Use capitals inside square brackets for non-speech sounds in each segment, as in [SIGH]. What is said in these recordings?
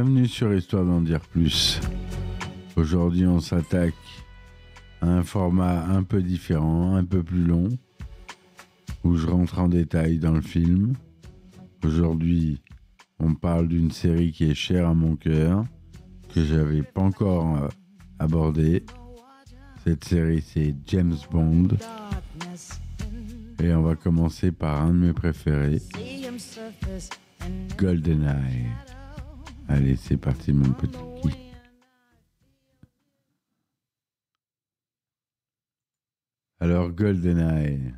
bienvenue sur Histoire d'en dire plus. Aujourd'hui, on s'attaque à un format un peu différent, un peu plus long, où je rentre en détail dans le film. Aujourd'hui, on parle d'une série qui est chère à mon cœur, que j'avais pas encore euh, abordée. Cette série, c'est James Bond. Et on va commencer par un de mes préférés, GoldenEye. Allez, c'est parti, mon petit. Alors, GoldenEye,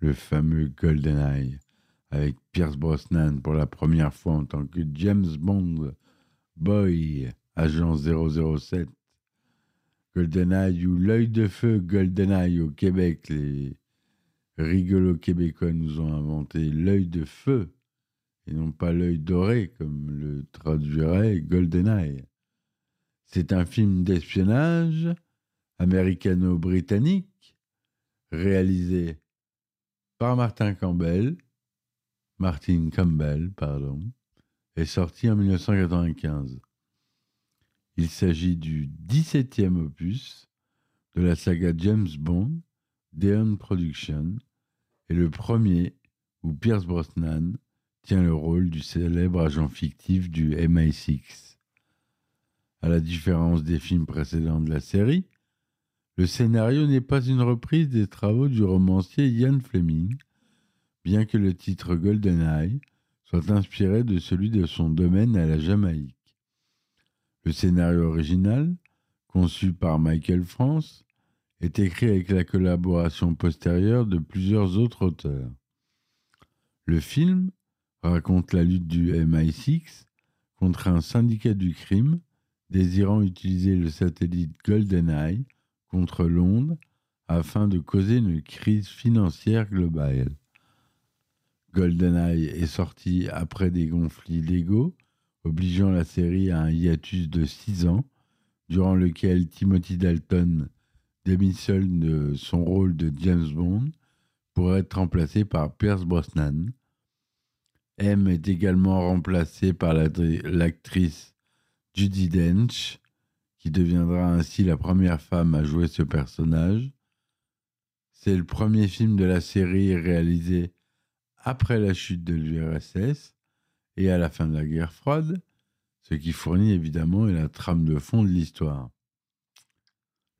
le fameux GoldenEye, avec Pierce Brosnan pour la première fois en tant que James Bond, Boy, agent 007. GoldenEye ou l'œil de feu GoldenEye au Québec, les rigolos québécois nous ont inventé l'œil de feu et non pas l'œil doré comme le traduirait GoldenEye. C'est un film d'espionnage américano-britannique réalisé par Martin Campbell, Martin Campbell, pardon, sorti en 1995. Il s'agit du 17e opus de la saga James Bond, Deon Production, et le premier où Pierce Brosnan tient le rôle du célèbre agent fictif du MI6. À la différence des films précédents de la série, le scénario n'est pas une reprise des travaux du romancier Ian Fleming, bien que le titre GoldenEye soit inspiré de celui de son domaine à la Jamaïque. Le scénario original, conçu par Michael France, est écrit avec la collaboration postérieure de plusieurs autres auteurs. Le film raconte la lutte du MI6 contre un syndicat du crime désirant utiliser le satellite GoldenEye contre Londres afin de causer une crise financière globale. GoldenEye est sorti après des conflits légaux, obligeant la série à un hiatus de six ans, durant lequel Timothy Dalton démissionne de son rôle de James Bond pour être remplacé par Pierce Brosnan, M est également remplacée par l'actrice Judy Dench, qui deviendra ainsi la première femme à jouer ce personnage. C'est le premier film de la série réalisé après la chute de l'URSS et à la fin de la guerre froide, ce qui fournit évidemment la trame de fond de l'histoire.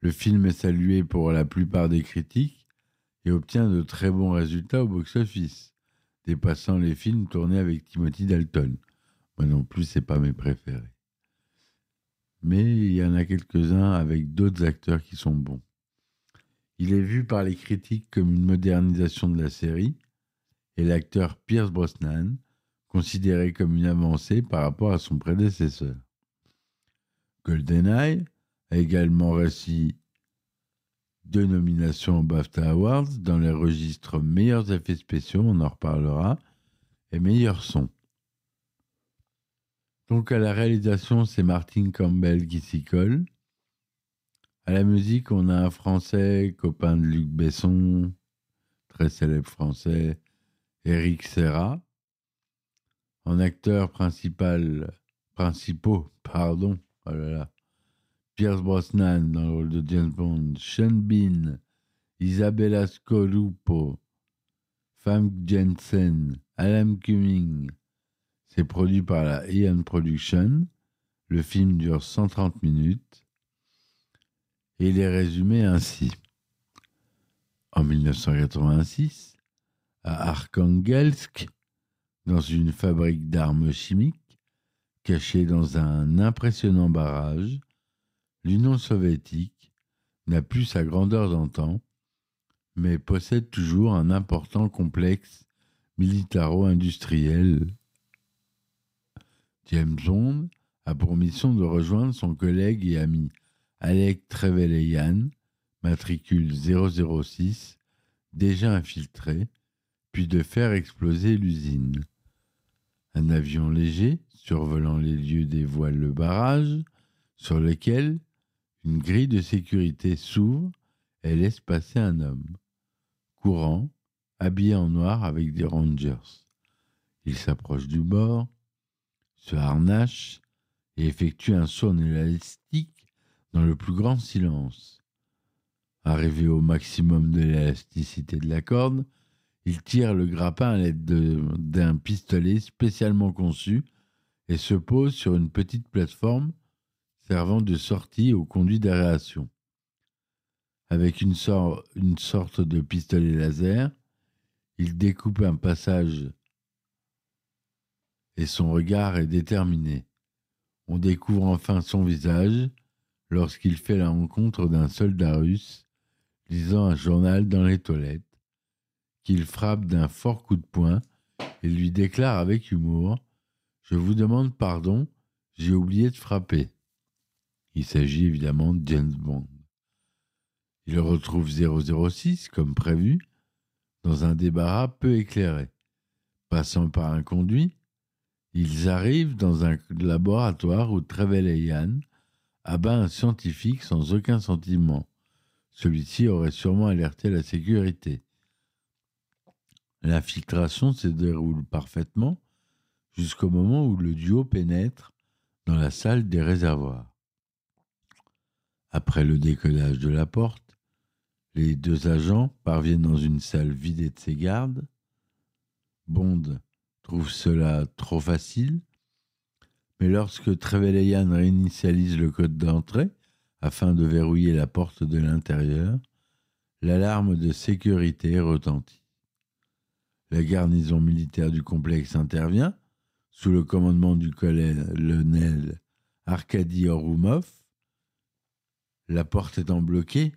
Le film est salué pour la plupart des critiques et obtient de très bons résultats au box-office dépassant les films tournés avec Timothy Dalton. Moi non plus, c'est pas mes préférés. Mais il y en a quelques-uns avec d'autres acteurs qui sont bons. Il est vu par les critiques comme une modernisation de la série, et l'acteur Pierce Brosnan considéré comme une avancée par rapport à son prédécesseur. GoldenEye a également réussi deux nominations aux BAFTA Awards dans les registres meilleurs effets spéciaux, on en reparlera, et meilleur son. Donc à la réalisation, c'est Martin Campbell qui s'y colle. À la musique, on a un Français, copain de Luc Besson, très célèbre Français, Eric Serra. En acteur principal, principaux, pardon, oh là là, Pierce Brosnan dans le rôle de James Bond, Sean Bean, Isabella Scorupo, Famke Jensen, Alan Cumming. C'est produit par la Ian Production. Le film dure 130 minutes. Et il est résumé ainsi. En 1986, à Arkhangelsk, dans une fabrique d'armes chimiques, cachée dans un impressionnant barrage, l'Union soviétique n'a plus sa grandeur d'antan, mais possède toujours un important complexe militaro-industriel. James Bond a pour mission de rejoindre son collègue et ami Alec Trevelyan, matricule 006, déjà infiltré, puis de faire exploser l'usine. Un avion léger survolant les lieux dévoile le barrage sur lequel une grille de sécurité s'ouvre et laisse passer un homme, courant, habillé en noir avec des rangers. Il s'approche du bord, se harnache et effectue un saut en élastique dans le plus grand silence. Arrivé au maximum de l'élasticité de la corde, il tire le grappin à l'aide d'un pistolet spécialement conçu et se pose sur une petite plateforme servant de sortie au conduit d'aération. Avec une, une sorte de pistolet laser, il découpe un passage et son regard est déterminé. On découvre enfin son visage lorsqu'il fait la rencontre d'un soldat russe lisant un journal dans les toilettes, qu'il frappe d'un fort coup de poing et lui déclare avec humour Je vous demande pardon, j'ai oublié de frapper. Il s'agit évidemment de James Bond. Il retrouve 006 comme prévu dans un débarras peu éclairé. Passant par un conduit, ils arrivent dans un laboratoire où Trevelyan abat un scientifique sans aucun sentiment. Celui-ci aurait sûrement alerté la sécurité. L'infiltration se déroule parfaitement jusqu'au moment où le duo pénètre dans la salle des réservoirs. Après le décollage de la porte, les deux agents parviennent dans une salle vidée de ses gardes. Bond trouve cela trop facile. Mais lorsque Trevelyan réinitialise le code d'entrée afin de verrouiller la porte de l'intérieur, l'alarme de sécurité retentit. La garnison militaire du complexe intervient, sous le commandement du colonel Arkady Oroumov. La porte étant bloquée,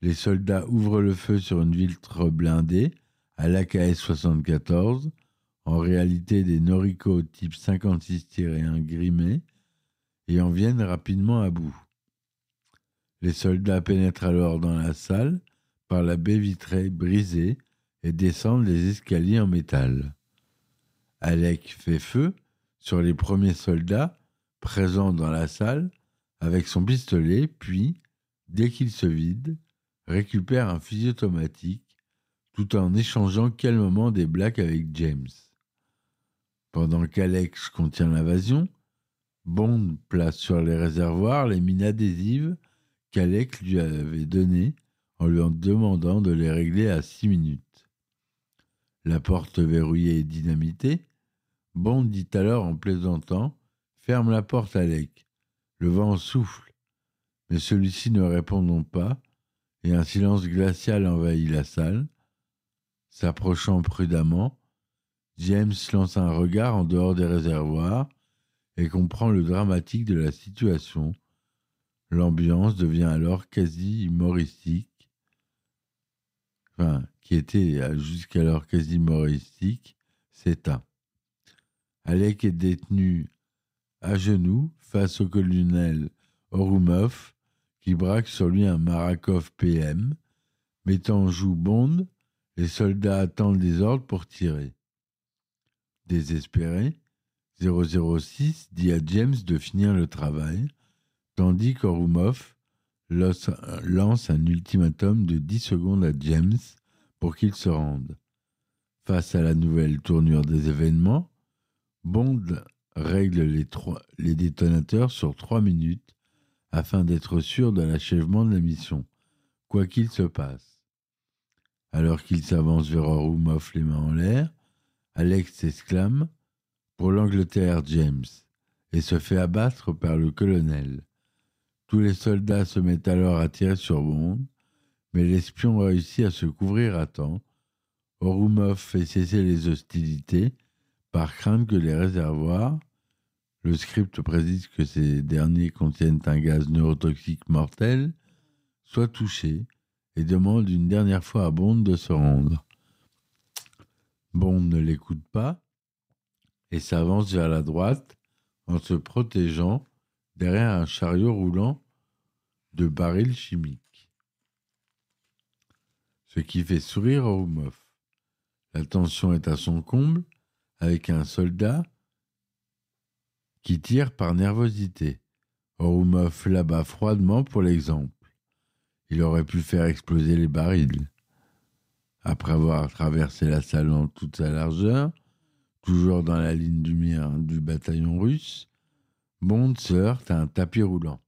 les soldats ouvrent le feu sur une vitre blindée à l'AKS 74 en réalité des Noriko type 56-1 grimés, et en viennent rapidement à bout. Les soldats pénètrent alors dans la salle par la baie vitrée brisée et descendent les escaliers en métal. Alec fait feu sur les premiers soldats présents dans la salle avec son pistolet, puis, dès qu'il se vide, récupère un fusil automatique tout en échangeant calmement des blagues avec James. Pendant qu'Alex contient l'invasion, Bond place sur les réservoirs les mines adhésives qu'Alex lui avait données en lui demandant de les régler à six minutes. La porte verrouillée et dynamitée, Bond dit alors en plaisantant Ferme la porte, Alec. Le vent souffle. Mais celui-ci ne répondant pas, et un silence glacial envahit la salle. S'approchant prudemment, James lance un regard en dehors des réservoirs et comprend le dramatique de la situation. L'ambiance devient alors quasi humoristique, enfin, qui était jusqu'alors quasi humoristique, s'éteint. Alec est détenu à genoux face au colonel Orumov qui braque sur lui un Marakov PM. Mettant en joue Bond, les soldats attendent des ordres pour tirer. Désespéré, 006 dit à James de finir le travail, tandis qu'Orumov lance un ultimatum de 10 secondes à James pour qu'il se rende. Face à la nouvelle tournure des événements, Bond règle les, détonateurs sur 3 minutes afin d'être sûr de l'achèvement de la mission, quoi qu'il se passe. Alors qu'il s'avance vers Orumov les mains en l'air, Alex s'exclame Pour l'Angleterre, James, et se fait abattre par le colonel. Tous les soldats se mettent alors à tirer sur Bond, mais l'espion réussit à se couvrir à temps. Orumov fait cesser les hostilités par crainte que les réservoirs, le script précise que ces derniers contiennent un gaz neurotoxique mortel, soient touchés et demande une dernière fois à Bond de se rendre. Bond ne l'écoute pas et s'avance vers la droite en se protégeant derrière un chariot roulant de barils chimiques. Ce qui fait sourire Orumov. La tension est à son comble avec un soldat qui tire par nervosité. Orumov l'abat froidement pour l'exemple. Il aurait pu faire exploser les barils. Après avoir traversé la salle en toute sa largeur, toujours dans la ligne du mire du bataillon russe, Bond se heurte à un tapis roulant.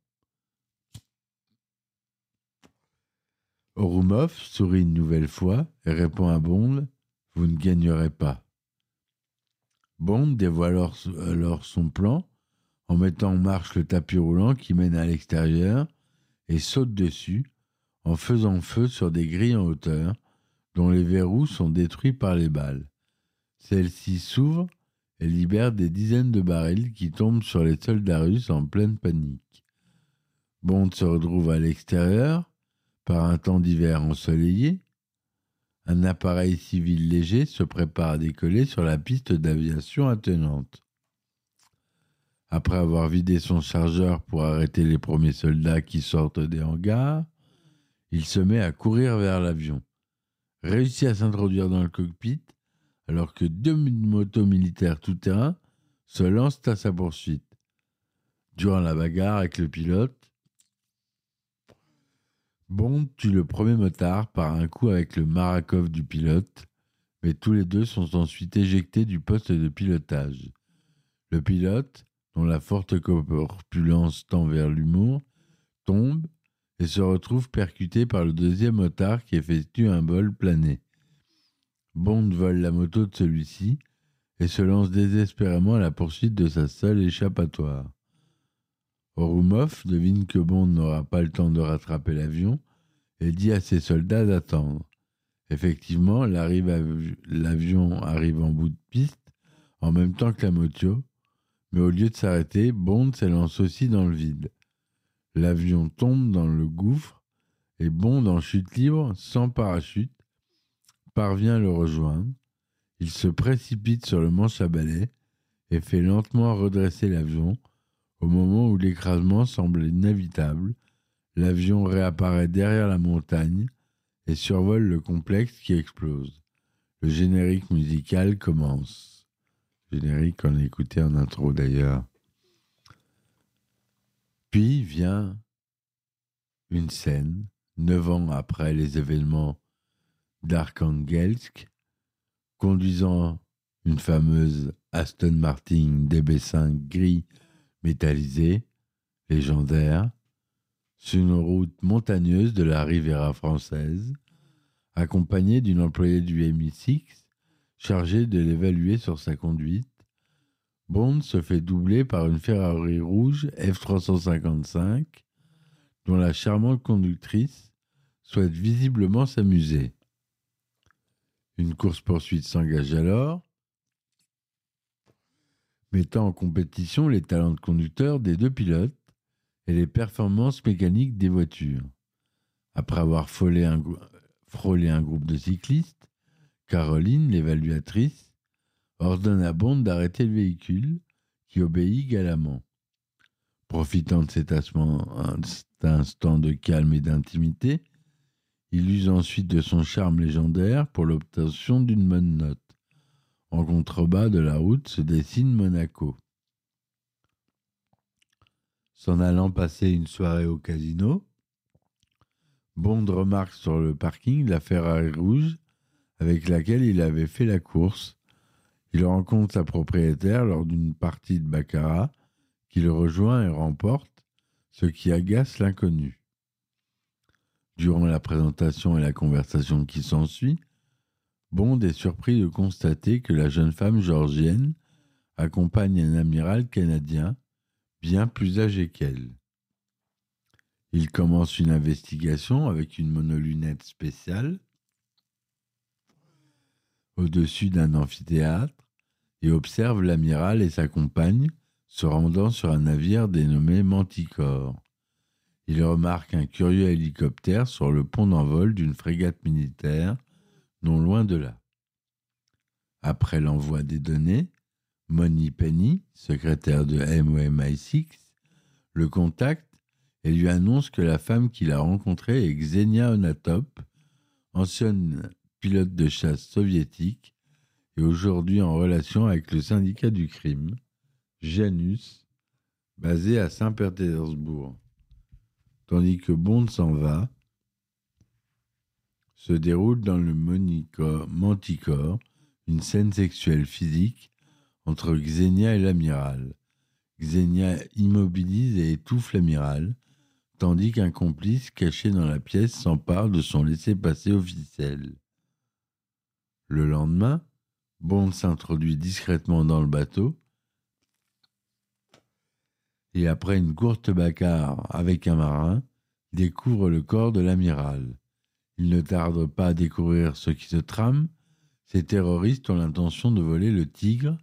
Orumov sourit une nouvelle fois et répond à Bond Vous ne gagnerez pas. Bond dévoile alors son plan en mettant en marche le tapis roulant qui mène à l'extérieur et saute dessus en faisant feu sur des grilles en hauteur dont les verrous sont détruits par les balles. Celles-ci s'ouvrent et libèrent des dizaines de barils qui tombent sur les soldats russes en pleine panique. Bond se retrouve à l'extérieur par un temps d'hiver ensoleillé. Un appareil civil léger se prépare à décoller sur la piste d'aviation attenante. Après avoir vidé son chargeur pour arrêter les premiers soldats qui sortent des hangars, il se met à courir vers l'avion. Réussit à s'introduire dans le cockpit alors que deux motos militaires tout-terrain se lancent à sa poursuite. Durant la bagarre avec le pilote, Bond tue le premier motard par un coup avec le Marakov du pilote, mais tous les deux sont ensuite éjectés du poste de pilotage. Le pilote, dont la forte corpulence tend vers l'humour, tombe et se retrouve percuté par le deuxième motard qui effectue un vol plané. Bond vole la moto de celui-ci et se lance désespérément à la poursuite de sa seule échappatoire. Orumov devine que Bond n'aura pas le temps de rattraper l'avion et dit à ses soldats d'attendre. Effectivement, l'avion arrive en bout de piste en même temps que la moto, mais au lieu de s'arrêter, Bond s'élance aussi dans le vide. L'avion tombe dans le gouffre et Bond en chute libre, sans parachute, parvient à le rejoindre. Il se précipite sur le manche à balai et fait lentement redresser l'avion au moment où l'écrasement semble inévitable. L'avion réapparaît derrière la montagne et survole le complexe qui explose. Le générique musical commence. Générique qu'on a écouté en intro d'ailleurs. Puis vient une scène, neuf ans après les événements d'Arkhangelsk, conduisant une fameuse Aston Martin DB5 gris métallisé, légendaire, sur une route montagneuse de la Riviera française, accompagné d'une employée du MI6 chargée de l'évaluer sur sa conduite, Bond se fait doubler par une Ferrari rouge F355 dont la charmante conductrice souhaite visiblement s'amuser. Une course-poursuite s'engage alors, mettant en compétition les talents de conducteur des deux pilotes et les performances mécaniques des voitures. Après avoir frôlé un, frôlé un groupe de cyclistes, Caroline, l'évaluatrice, ordonne à Bond d'arrêter le véhicule, qui obéit galamment. Profitant de cet instant de calme et d'intimité, il use ensuite de son charme légendaire pour l'obtention d'une bonne note. En contrebas de la route se dessine Monaco. S'en allant passer une soirée au casino, Bond remarque sur le parking la Ferrari rouge avec laquelle il avait fait la course il rencontre sa propriétaire lors d'une partie de baccarat, qui le rejoint et remporte, ce qui agace l'inconnu. Durant la présentation et la conversation qui s'ensuit, Bond est surpris de constater que la jeune femme georgienne accompagne un amiral canadien bien plus âgé qu'elle. Il commence une investigation avec une monolunette spéciale au-dessus d'un amphithéâtre et observe l'amiral et sa compagne se rendant sur un navire dénommé Manticore. Il remarque un curieux hélicoptère sur le pont d'envol d'une frégate militaire, non loin de là. Après l'envoi des données, Moni Penny, secrétaire de MOMI6, le contacte et lui annonce que la femme qu'il a rencontrée est Xenia Onatop, ancienne pilote de chasse soviétique et aujourd'hui en relation avec le syndicat du crime, Janus basé à Saint-Pétersbourg. Tandis que Bond s'en va, se déroule dans le Manticore une scène sexuelle physique entre Xenia et l'amiral. Xenia immobilise et étouffe l'amiral, tandis qu'un complice caché dans la pièce s'empare de son laissez-passer officiel. Le lendemain, Bond s'introduit discrètement dans le bateau et après une courte bagarre avec un marin, découvre le corps de l'amiral. Il ne tarde pas à découvrir ce qui se trame. Ces terroristes ont l'intention de voler le Tigre,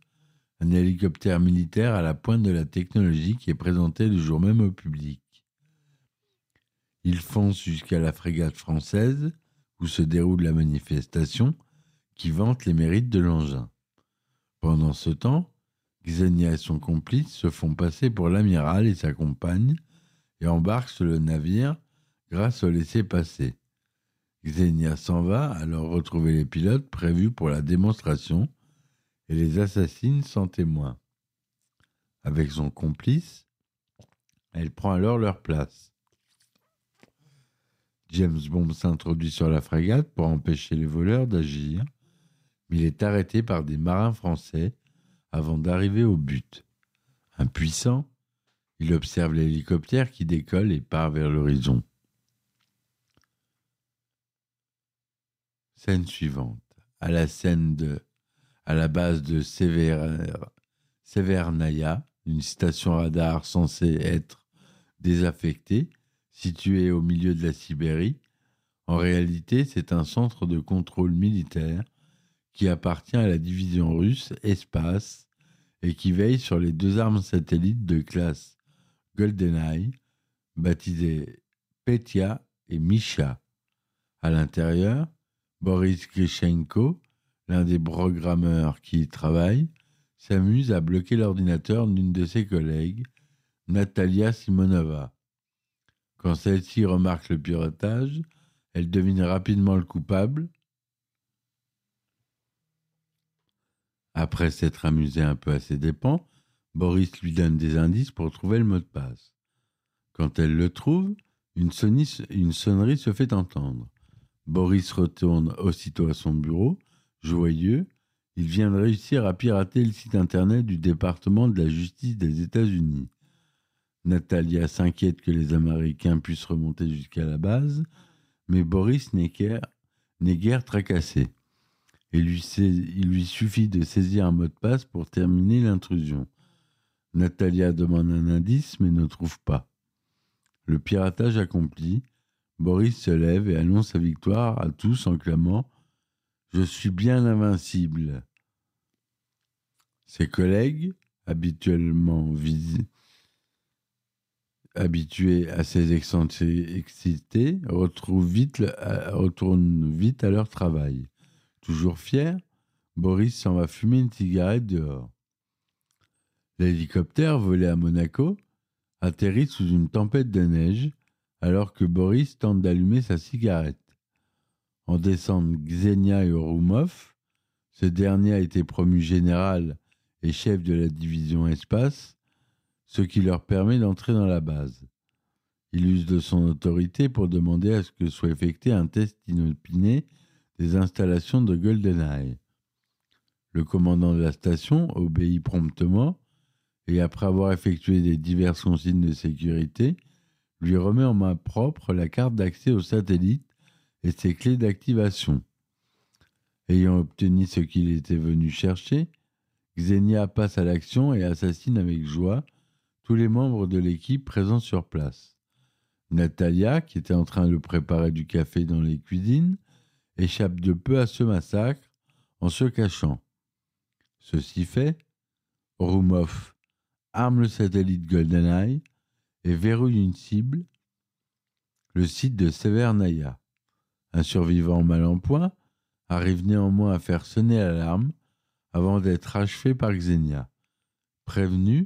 un hélicoptère militaire à la pointe de la technologie qui est présenté le jour même au public. Ils foncent jusqu'à la frégate française, où se déroule la manifestation, qui vante les mérites de l'engin. Pendant ce temps, Xenia et son complice se font passer pour l'amiral et sa compagne et embarquent sur le navire grâce au laissez-passer. Xenia s'en va alors retrouver les pilotes prévus pour la démonstration et les assassine sans témoin. Avec son complice, elle prend alors leur place. James Bond s'introduit sur la frégate pour empêcher les voleurs d'agir, mais il est arrêté par des marins français avant d'arriver au but. Impuissant, il observe l'hélicoptère qui décolle et part vers l'horizon. Scène suivante. À la scène de, à la base de Severnaya, une station radar censée être désaffectée, située au milieu de la Sibérie. En réalité, c'est un centre de contrôle militaire qui appartient à la division russe Espace et qui veille sur les deux armes satellites de classe GoldenEye, baptisées Petya et Misha. À l'intérieur, Boris Grishenko, l'un des programmeurs qui y travaille, s'amuse à bloquer l'ordinateur d'une de ses collègues, Natalia Simonova. Quand celle-ci remarque le piratage, elle devine rapidement le coupable. Après s'être amusé un peu à ses dépens, Boris lui donne des indices pour trouver le mot de passe. Quand elle le trouve, une, sonnerie se fait entendre. Boris retourne aussitôt à son bureau, joyeux. Il vient de réussir à pirater le site internet du département de la justice des États-Unis. Natalia s'inquiète que les Américains puissent remonter jusqu'à la base, mais Boris n'est guère, tracassé. Il lui suffit de saisir un mot de passe pour terminer l'intrusion. Natalia demande un indice mais ne trouve pas. Le piratage accompli, Boris se lève et annonce sa victoire à tous en clamant Je suis bien invincible. Ses collègues, habituellement habitués à ses excentricités, retournent vite à leur travail. Toujours fier, Boris s'en va fumer une cigarette dehors. L'hélicoptère volé à Monaco atterrit sous une tempête de neige alors que Boris tente d'allumer sa cigarette. En descendent Xenia et Orumov. Ce dernier a été promu général et chef de la division espace, ce qui leur permet d'entrer dans la base. Il use de son autorité pour demander à ce que soit effectué un test inopiné des installations de GoldenEye. Le commandant de la station obéit promptement et après avoir effectué des diverses consignes de sécurité, lui remet en main propre la carte d'accès au satellite et ses clés d'activation. Ayant obtenu ce qu'il était venu chercher, Xenia passe à l'action et assassine avec joie tous les membres de l'équipe présents sur place. Natalia, qui était en train de préparer du café dans les cuisines, échappe de peu à ce massacre en se cachant. Ceci fait, Rumov arme le satellite GoldenEye et verrouille une cible, le site de Severnaya. Un survivant mal en point arrive néanmoins à faire sonner l'alarme avant d'être achevé par Xenia. Prévenus,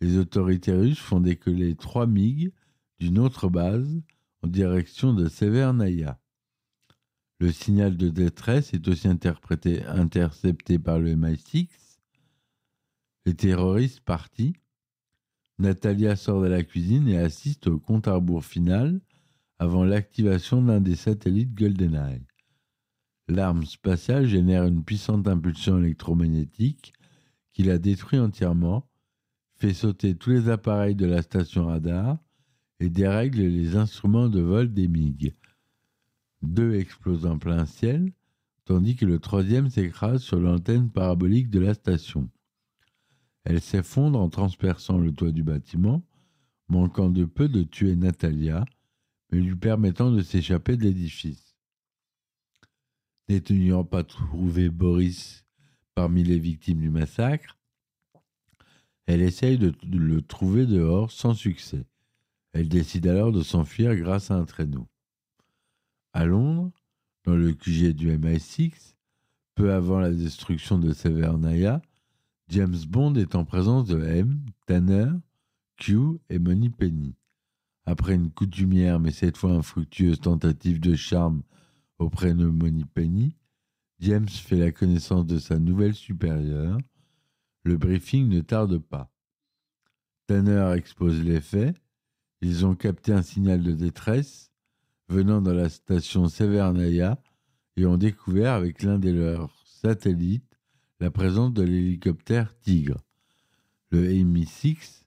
les autorités russes font décoller trois MiG d'une autre base en direction de Severnaya. Le signal de détresse est aussi intercepté par le MI6. Les terroristes partis Natalia sort de la cuisine et assiste au compte à rebours final avant l'activation d'un des satellites GoldenEye. L'arme spatiale génère une puissante impulsion électromagnétique qui la détruit entièrement, fait sauter tous les appareils de la station radar et dérègle les instruments de vol des MiG. Deux explosent en plein ciel, tandis que le troisième s'écrase sur l'antenne parabolique de la station. Elle s'effondre en transperçant le toit du bâtiment, manquant de peu de tuer Natalia, mais lui permettant de s'échapper de l'édifice. N'étant pas trouvé Boris parmi les victimes du massacre, elle essaye de le trouver dehors sans succès. Elle décide alors de s'enfuir grâce à un traîneau. À Londres, dans le QG du MI6, peu avant la destruction de Severnaya, James Bond est en présence de M, Tanner, Q et Money Penny. Après une coutumière mais cette fois infructueuse tentative de charme auprès de Money Penny, James fait la connaissance de sa nouvelle supérieure. Le briefing ne tarde pas. Tanner expose les faits. Ils ont capté un signal de détresse venant de la station Severnaya et ont découvert avec l'un de leurs satellites la présence de l'hélicoptère Tigre. Le MI6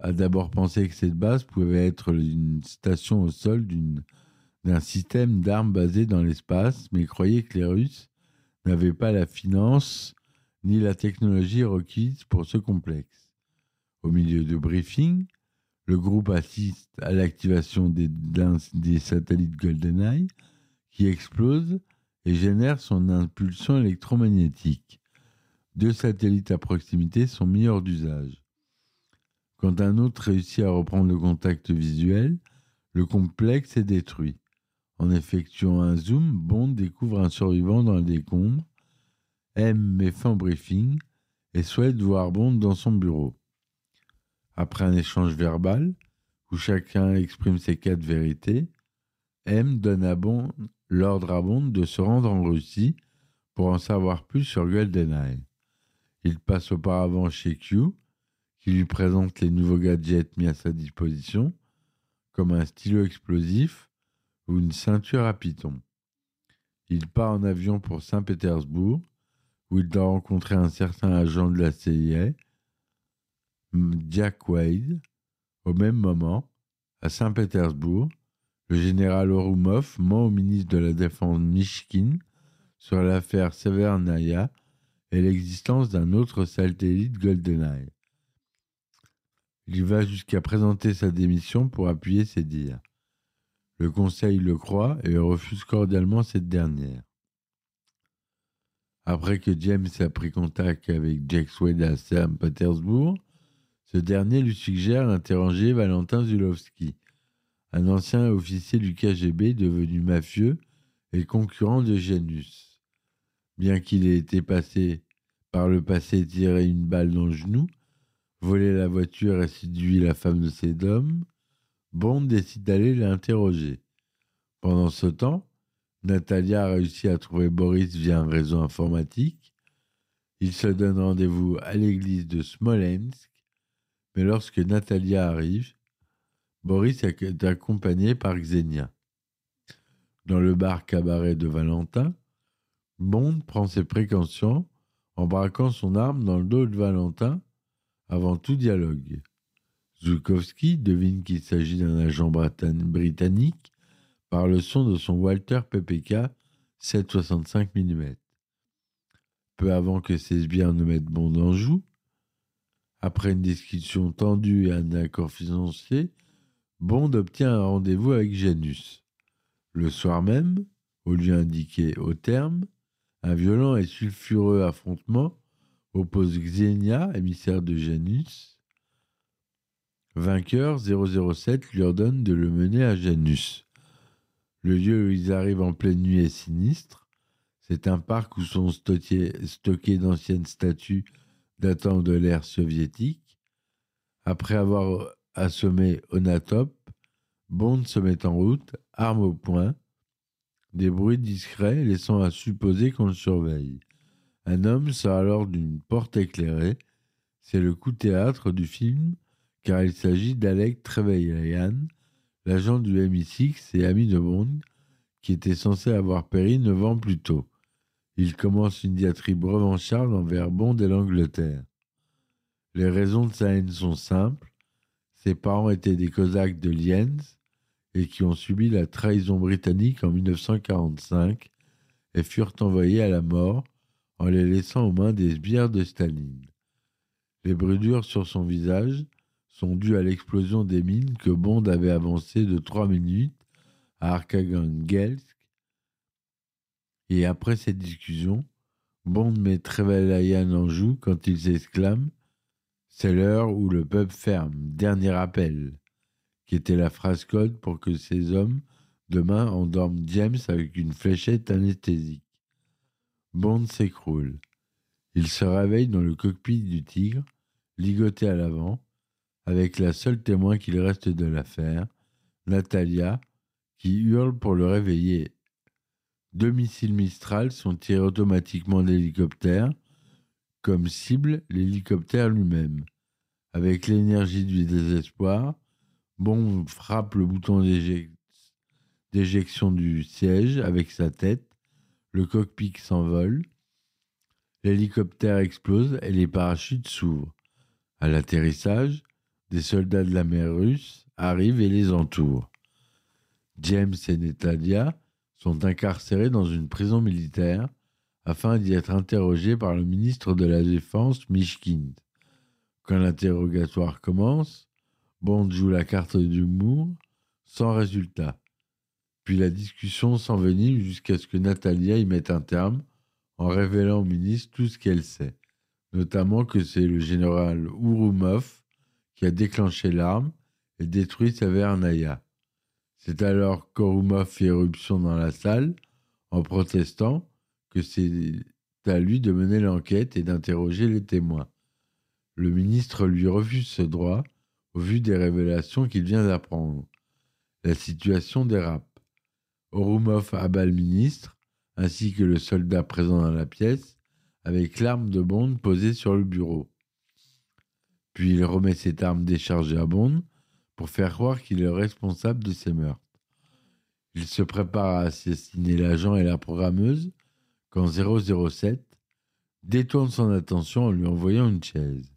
a d'abord pensé que cette base pouvait être une station au sol d'un système d'armes basé dans l'espace, mais croyait que les Russes n'avaient pas la finance ni la technologie requise pour ce complexe. Au milieu du briefing, le groupe assiste à l'activation des, satellites GoldenEye qui explosent et génèrent son impulsion électromagnétique deux satellites à proximité sont mis hors d'usage. Quand un autre réussit à reprendre le contact visuel, le complexe est détruit. En effectuant un zoom, Bond découvre un survivant dans le décombre. M met fin briefing et souhaite voir Bond dans son bureau. Après un échange verbal, où chacun exprime ses quatre vérités, M donne à Bond l'ordre à Bond de se rendre en Russie pour en savoir plus sur GoldenEye. Il passe auparavant chez Q, qui lui présente les nouveaux gadgets mis à sa disposition, comme un stylo explosif ou une ceinture à python. Il part en avion pour Saint-Pétersbourg, où il doit rencontrer un certain agent de la CIA, Jack Wade. Au même moment, à Saint-Pétersbourg, le général Orumov ment au ministre de la Défense Mishkin sur l'affaire Severnaya et l'existence d'un autre satellite GoldenEye. Il va jusqu'à présenter sa démission pour appuyer ses dires. Le Conseil le croit et refuse cordialement cette dernière. Après que James a pris contact avec Jack Swede à Saint-Pétersbourg, ce dernier lui suggère d'interroger Valentin Zulowski, un ancien officier du KGB devenu mafieux et concurrent de Janus bien qu'il ait été passé par le passé tirer une balle dans le genou, volé la voiture et séduit la femme de ses hommes, Bond décide d'aller l'interroger. Pendant ce temps, Natalia a réussi à trouver Boris via un réseau informatique. Il se donne rendez-vous à l'église de Smolensk, mais lorsque Natalia arrive, Boris est accompagné par Xenia. Dans le bar cabaret de Valentin, Bond prend ses précautions en braquant son arme dans le dos de Valentin avant tout dialogue. Zukowski devine qu'il s'agit d'un agent britannique par le son de son Walter PPK 7,65 mm. Peu avant que ses sbires ne mettent Bond en joue, après une discussion tendue et un accord financier, Bond obtient un rendez-vous avec Janus. Le soir même, au lieu indiqué au terme, un violent et sulfureux affrontement oppose Xenia, émissaire de Janus. Vainqueur, 007 lui ordonne de le mener à Janus. Le lieu où ils arrivent en pleine nuit est sinistre. C'est un parc où sont stockées d'anciennes statues datant de l'ère soviétique. Après avoir assommé Onatop, Bond se met en route, arme au poing, des bruits discrets laissant à supposer qu'on le surveille. Un homme sort alors d'une porte éclairée. C'est le coup théâtre du film car il s'agit d'Alec Trevelyan, l'agent du MI6 et ami de Bond, qui était censé avoir péri neuf ans plus tôt. Il commence une diatribe revancharde envers Bond et l'Angleterre. Les raisons de sa haine sont simples. Ses parents étaient des Cosaques de Lienz et qui ont subi la trahison britannique en 1945 et furent envoyés à la mort en les laissant aux mains des sbires de Staline. Les brûlures sur son visage sont dues à l'explosion des mines que Bond avait avancées de trois minutes à Arkagangelsk. Et après cette discussion, Bond met Trevelyan en joue quand il s'exclame C'est l'heure où le peuple ferme, dernier appel, qui était la phrase code pour que ces hommes demain endorment James avec une fléchette anesthésique. Bond s'écroule. Il se réveille dans le cockpit du Tigre, ligoté à l'avant, avec la seule témoin qu'il reste de l'affaire, Natalia, qui hurle pour le réveiller. Deux missiles Mistral sont tirés automatiquement d'hélicoptère, comme cible l'hélicoptère lui-même. Avec l'énergie du désespoir, Bond frappe le bouton d'éjection du siège avec sa tête, le cockpit s'envole, l'hélicoptère explose et les parachutes s'ouvrent. À l'atterrissage, des soldats de la mer russe arrivent et les entourent. James et Natalia sont incarcérés dans une prison militaire afin d'y être interrogés par le ministre de la Défense, Mishkin. Quand l'interrogatoire commence, Bond joue la carte d'humour sans résultat. Puis la discussion s'envenime jusqu'à ce que Natalia y mette un terme en révélant au ministre tout ce qu'elle sait, notamment que c'est le général Ouroumov qui a déclenché l'arme et détruit Savernaya. C'est alors qu'Ouroumov fait éruption dans la salle en protestant que c'est à lui de mener l'enquête et d'interroger les témoins. Le ministre lui refuse ce droit au vu des révélations qu'il vient d'apprendre. La situation dérape. Orumov abat le ministre, ainsi que le soldat présent dans la pièce, avec l'arme de Bond posée sur le bureau. Puis il remet cette arme déchargée à Bond pour faire croire qu'il est responsable de ces meurtres. Il se prépare à assassiner l'agent et la programmeuse quand 007 détourne son attention en lui envoyant une chaise.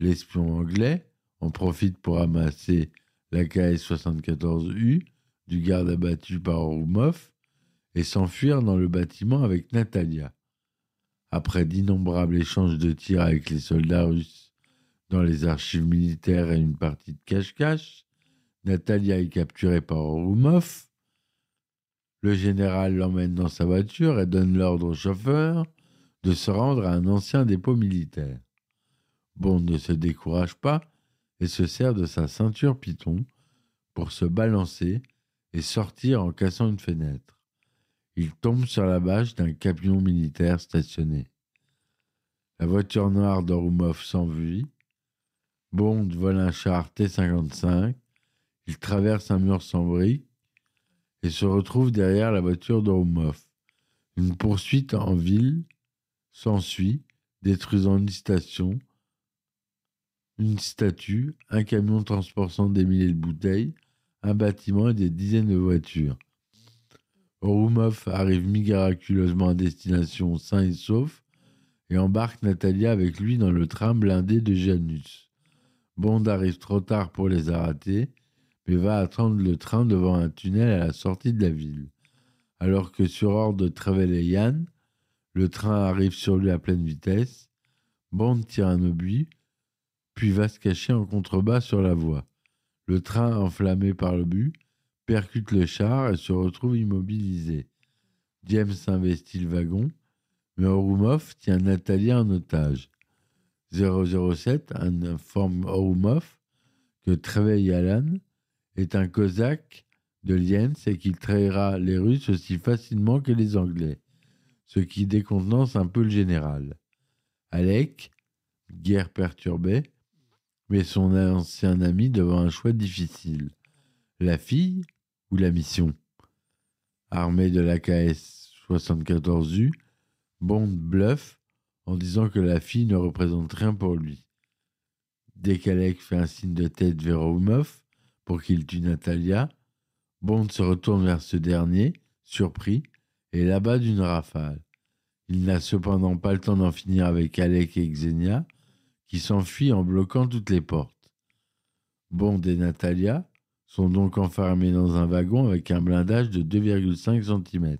L'espion anglais en profite pour amasser la KS-74U du garde abattu par Orumov et s'enfuir dans le bâtiment avec Natalia. Après d'innombrables échanges de tirs avec les soldats russes dans les archives militaires et une partie de cache-cache, Natalia est capturée par Orumov. Le général l'emmène dans sa voiture et donne l'ordre au chauffeur de se rendre à un ancien dépôt militaire. Bond ne se décourage pas et se sert de sa ceinture python pour se balancer et sortir en cassant une fenêtre. Il tombe sur la bâche d'un camion militaire stationné. La voiture noire d'Orumov s'enfuit. Bond vole un char T-55. Il traverse un mur sans briques et se retrouve derrière la voiture d'Orumov. Une poursuite en ville s'ensuit, détruisant une station, une statue, un camion transportant des milliers de bouteilles, un bâtiment et des dizaines de voitures. Orumov arrive miraculeusement à destination sain et sauf et embarque Natalia avec lui dans le train blindé de Janus. Bond arrive trop tard pour les arrêter, mais va attendre le train devant un tunnel à la sortie de la ville. Alors que sur ordre de Trevelyan, le train arrive sur lui à pleine vitesse, Bond tire un obus, puis va se cacher en contrebas sur la voie. Le train, enflammé par le but, percute le char et se retrouve immobilisé. James investit le wagon, mais Orumov tient Natalia en otage. 007 informe Orumov que Trevey Alan est un cosaque de Lienz et qu'il trahira les Russes aussi facilement que les Anglais, ce qui décontenance un peu le général. Alec, guerre perturbée, met son ancien ami devant un choix difficile. La fille ou la mission Armé de l'AKS 74U, Bond bluffe en disant que la fille ne représente rien pour lui. Dès qu'Alec fait un signe de tête vers Oumov pour qu'il tue Natalia, Bond se retourne vers ce dernier, surpris, et l'abat d'une rafale. Il n'a cependant pas le temps d'en finir avec Alec et Xenia, qui s'enfuient en bloquant toutes les portes. Bond et Natalia sont donc enfermés dans un wagon avec un blindage de 2,5 cm.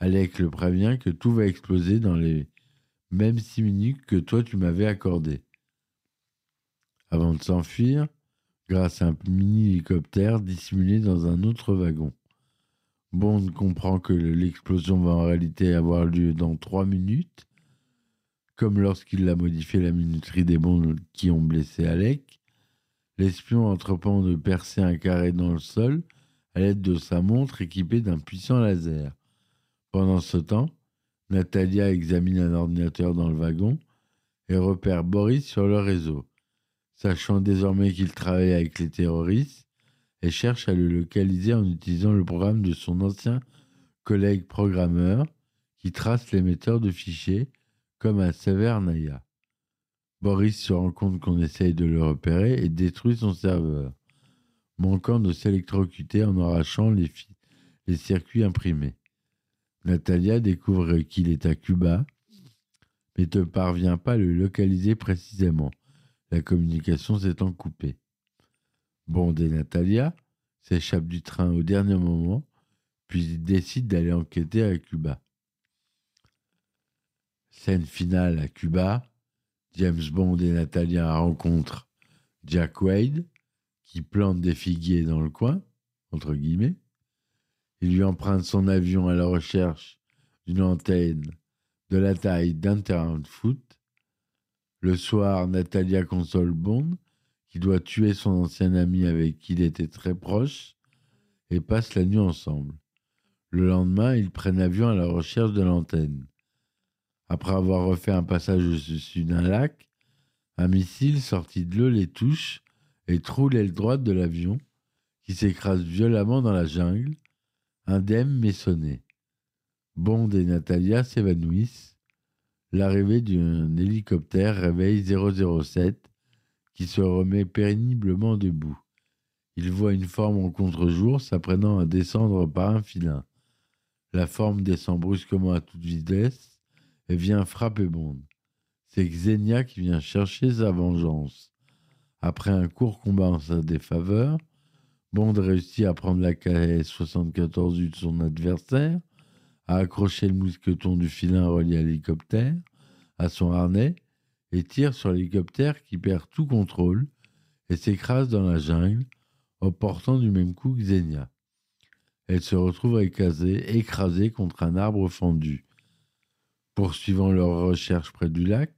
Alec le prévient que tout va exploser dans les mêmes six minutes que toi tu m'avais accordé. Avant de s'enfuir, grâce à un mini-hélicoptère dissimulé dans un autre wagon. Bond comprend que l'explosion va en réalité avoir lieu dans trois minutes, comme lorsqu'il a modifié la minuterie des bombes qui ont blessé Alec. L'espion entreprend de percer un carré dans le sol à l'aide de sa montre équipée d'un puissant laser. Pendant ce temps, Natalia examine un ordinateur dans le wagon et repère Boris sur le réseau. Sachant désormais qu'il travaille avec les terroristes, elle cherche à le localiser en utilisant le programme de son ancien collègue programmeur qui trace l'émetteur de fichiers comme à Severnaya. Boris se rend compte qu'on essaye de le repérer et détruit son serveur, manquant de s'électrocuter en arrachant les, les circuits imprimés. Natalia découvre qu'il est à Cuba, mais ne parvient pas à le localiser précisément la communication s'étant coupée. Bond et Natalia s'échappent du train au dernier moment, puis ils décident d'aller enquêter à Cuba. Scène finale à Cuba, James Bond et Natalia rencontrent Jack Wade, qui plante des figuiers dans le coin, entre guillemets. Il lui emprunte son avion à la recherche d'une antenne de la taille d'un terrain de foot le soir, Natalia console Bond, qui doit tuer son ancien ami avec qui il était très proche, et passent la nuit ensemble. Le lendemain, ils prennent avion à la recherche de l'antenne. Après avoir refait un passage au-dessus d'un lac, un missile sorti de l'eau les touche et troue l'aile droite de l'avion, qui s'écrase violemment dans la jungle, indemne mais sonné. Bond et Natalia s'évanouissent, L'arrivée d'un hélicoptère réveille 007 qui se remet péniblement debout. Il voit une forme en contre-jour s'apprenant à descendre par un filin. La forme descend brusquement à toute vitesse et vient frapper Bond. C'est Xenia qui vient chercher sa vengeance. Après un court combat en sa défaveur, Bond réussit à prendre la KS-74U de son adversaire a accroché le mousqueton du filin relié à l'hélicoptère à son harnais et tire sur l'hélicoptère qui perd tout contrôle et s'écrase dans la jungle en portant du même coup Xenia. Elle se retrouve écrasée, contre un arbre fendu. Poursuivant leur recherche près du lac,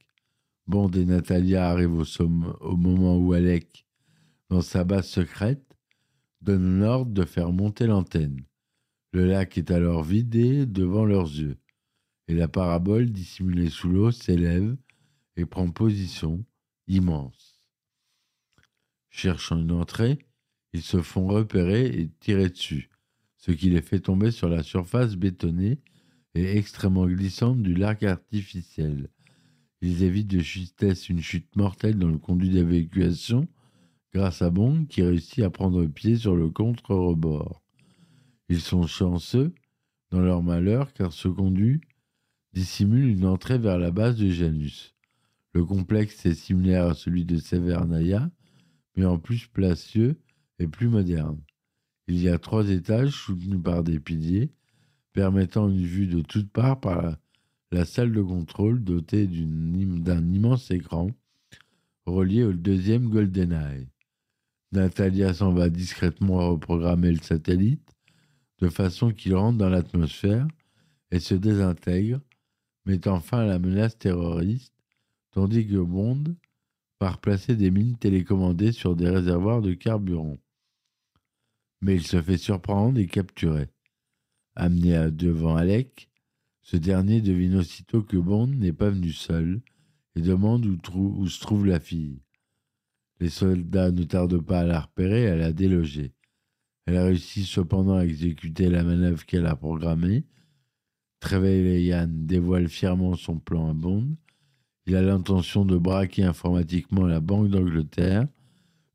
Bond et Natalia arrivent au moment où Alec, dans sa base secrète, donne l'ordre de faire monter l'antenne. Le lac est alors vidé devant leurs yeux, et la parabole dissimulée sous l'eau s'élève et prend position immense. Cherchant une entrée, ils se font repérer et tirer dessus, ce qui les fait tomber sur la surface bétonnée et extrêmement glissante du lac artificiel. Ils évitent de justesse une chute mortelle dans le conduit d'évacuation grâce à Bond qui réussit à prendre pied sur le contre-rebord. Ils sont chanceux dans leur malheur car ce conduit dissimule une entrée vers la base de Janus. Le complexe est similaire à celui de Severnaya, mais en plus placieux et plus moderne. Il y a trois étages soutenus par des piliers, permettant une vue de toutes parts par la, la salle de contrôle dotée d'un immense écran relié au deuxième GoldenEye. Natalia s'en va discrètement reprogrammer le satellite de façon qu'il rentre dans l'atmosphère et se désintègre, mettant fin à la menace terroriste, tandis que Bond part placer des mines télécommandées sur des réservoirs de carburant. Mais il se fait surprendre et capturer. Amené devant Alec, ce dernier devine aussitôt que Bond n'est pas venu seul et demande où se trouve la fille. Les soldats ne tardent pas à la repérer et à la déloger. Elle a réussi cependant à exécuter la manœuvre qu'elle a programmée. Trevelyan dévoile fièrement son plan à Bond. Il a l'intention de braquer informatiquement la Banque d'Angleterre,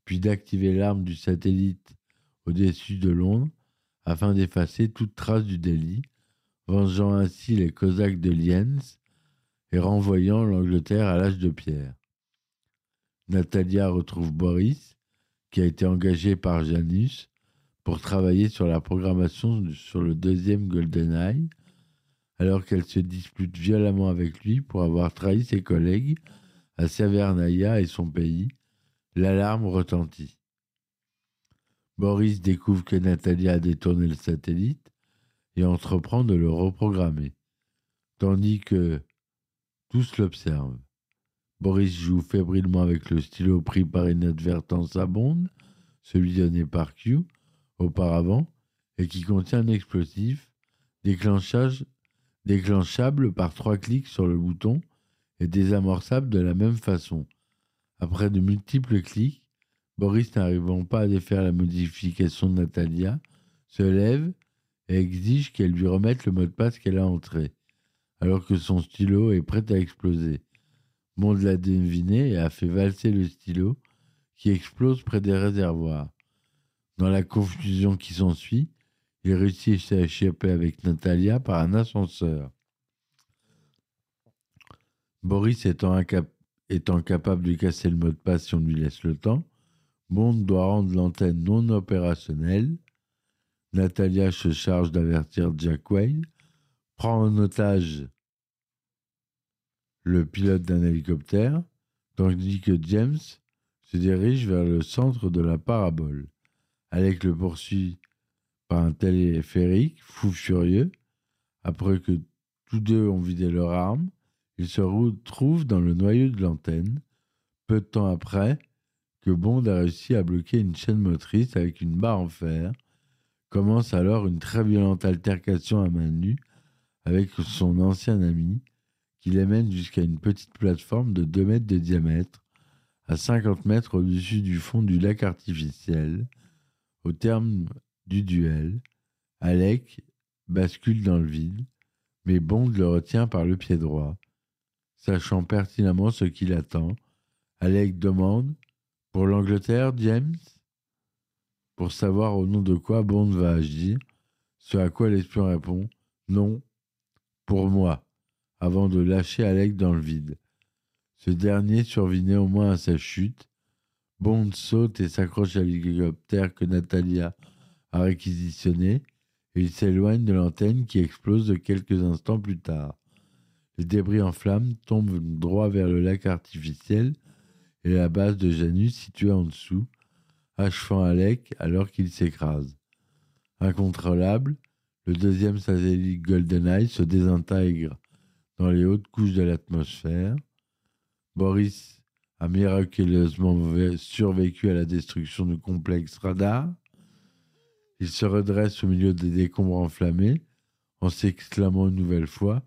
puis d'activer l'arme du satellite au-dessus de Londres afin d'effacer toute trace du délit, vengeant ainsi les Cosaques de Lienz et renvoyant l'Angleterre à l'âge de pierre. Natalia retrouve Boris, qui a été engagé par Janus pour travailler sur la programmation sur le deuxième GoldenEye, alors qu'elle se dispute violemment avec lui pour avoir trahi ses collègues à Severnaya et son pays, l'alarme retentit. Boris découvre que Natalia a détourné le satellite et entreprend de le reprogrammer, tandis que tous l'observent. Boris joue fébrilement avec le stylo pris par inadvertance à Bond, celui donné par Q auparavant, et qui contient un explosif, déclenchage, déclenchable par trois clics sur le bouton et désamorçable de la même façon. Après de multiples clics, Boris, n'arrivant pas à défaire la modification de Natalia, se lève et exige qu'elle lui remette le mot de passe qu'elle a entré, alors que son stylo est prêt à exploser. Bond l'a deviné et a fait valser le stylo, qui explose près des réservoirs. Dans la confusion qui s'ensuit, il réussit à échapper avec Natalia par un ascenseur. Boris étant, étant capable de casser le mot de passe si on lui laisse le temps, Bond doit rendre l'antenne non opérationnelle. Natalia se charge d'avertir Jack Wade, prend en otage le pilote d'un hélicoptère, tandis que James se dirige vers le centre de la parabole. Alec le poursuit par un téléphérique, fou furieux. Après que tous deux ont vidé leurs armes, ils se retrouvent dans le noyau de l'antenne. Peu de temps après, que Bond a réussi à bloquer une chaîne motrice avec une barre en fer. Commence alors une très violente altercation à main nue avec son ancien ami, qui les mène jusqu'à une petite plateforme de 2 mètres de diamètre, à 50 mètres au-dessus du fond du lac artificiel. Au terme du duel, Alec bascule dans le vide, mais Bond le retient par le pied droit. Sachant pertinemment ce qu'il attend, Alec demande pour l'Angleterre, James? Pour savoir au nom de quoi Bond va agir, ce à quoi l'espion répond Non, pour moi, avant de lâcher Alec dans le vide. Ce dernier survit néanmoins à sa chute. Bond saute et s'accroche à l'hélicoptère que Natalia a réquisitionné et il s'éloigne de l'antenne qui explose quelques instants plus tard. Les débris en flammes tombent droit vers le lac artificiel et la base de Janus située en dessous, achevant Alec alors qu'il s'écrase. Incontrôlable, le deuxième satellite GoldenEye se désintègre dans les hautes couches de l'atmosphère. Boris a miraculeusement survécu à la destruction du complexe radar. Il se redresse au milieu des décombres enflammés en s'exclamant une nouvelle fois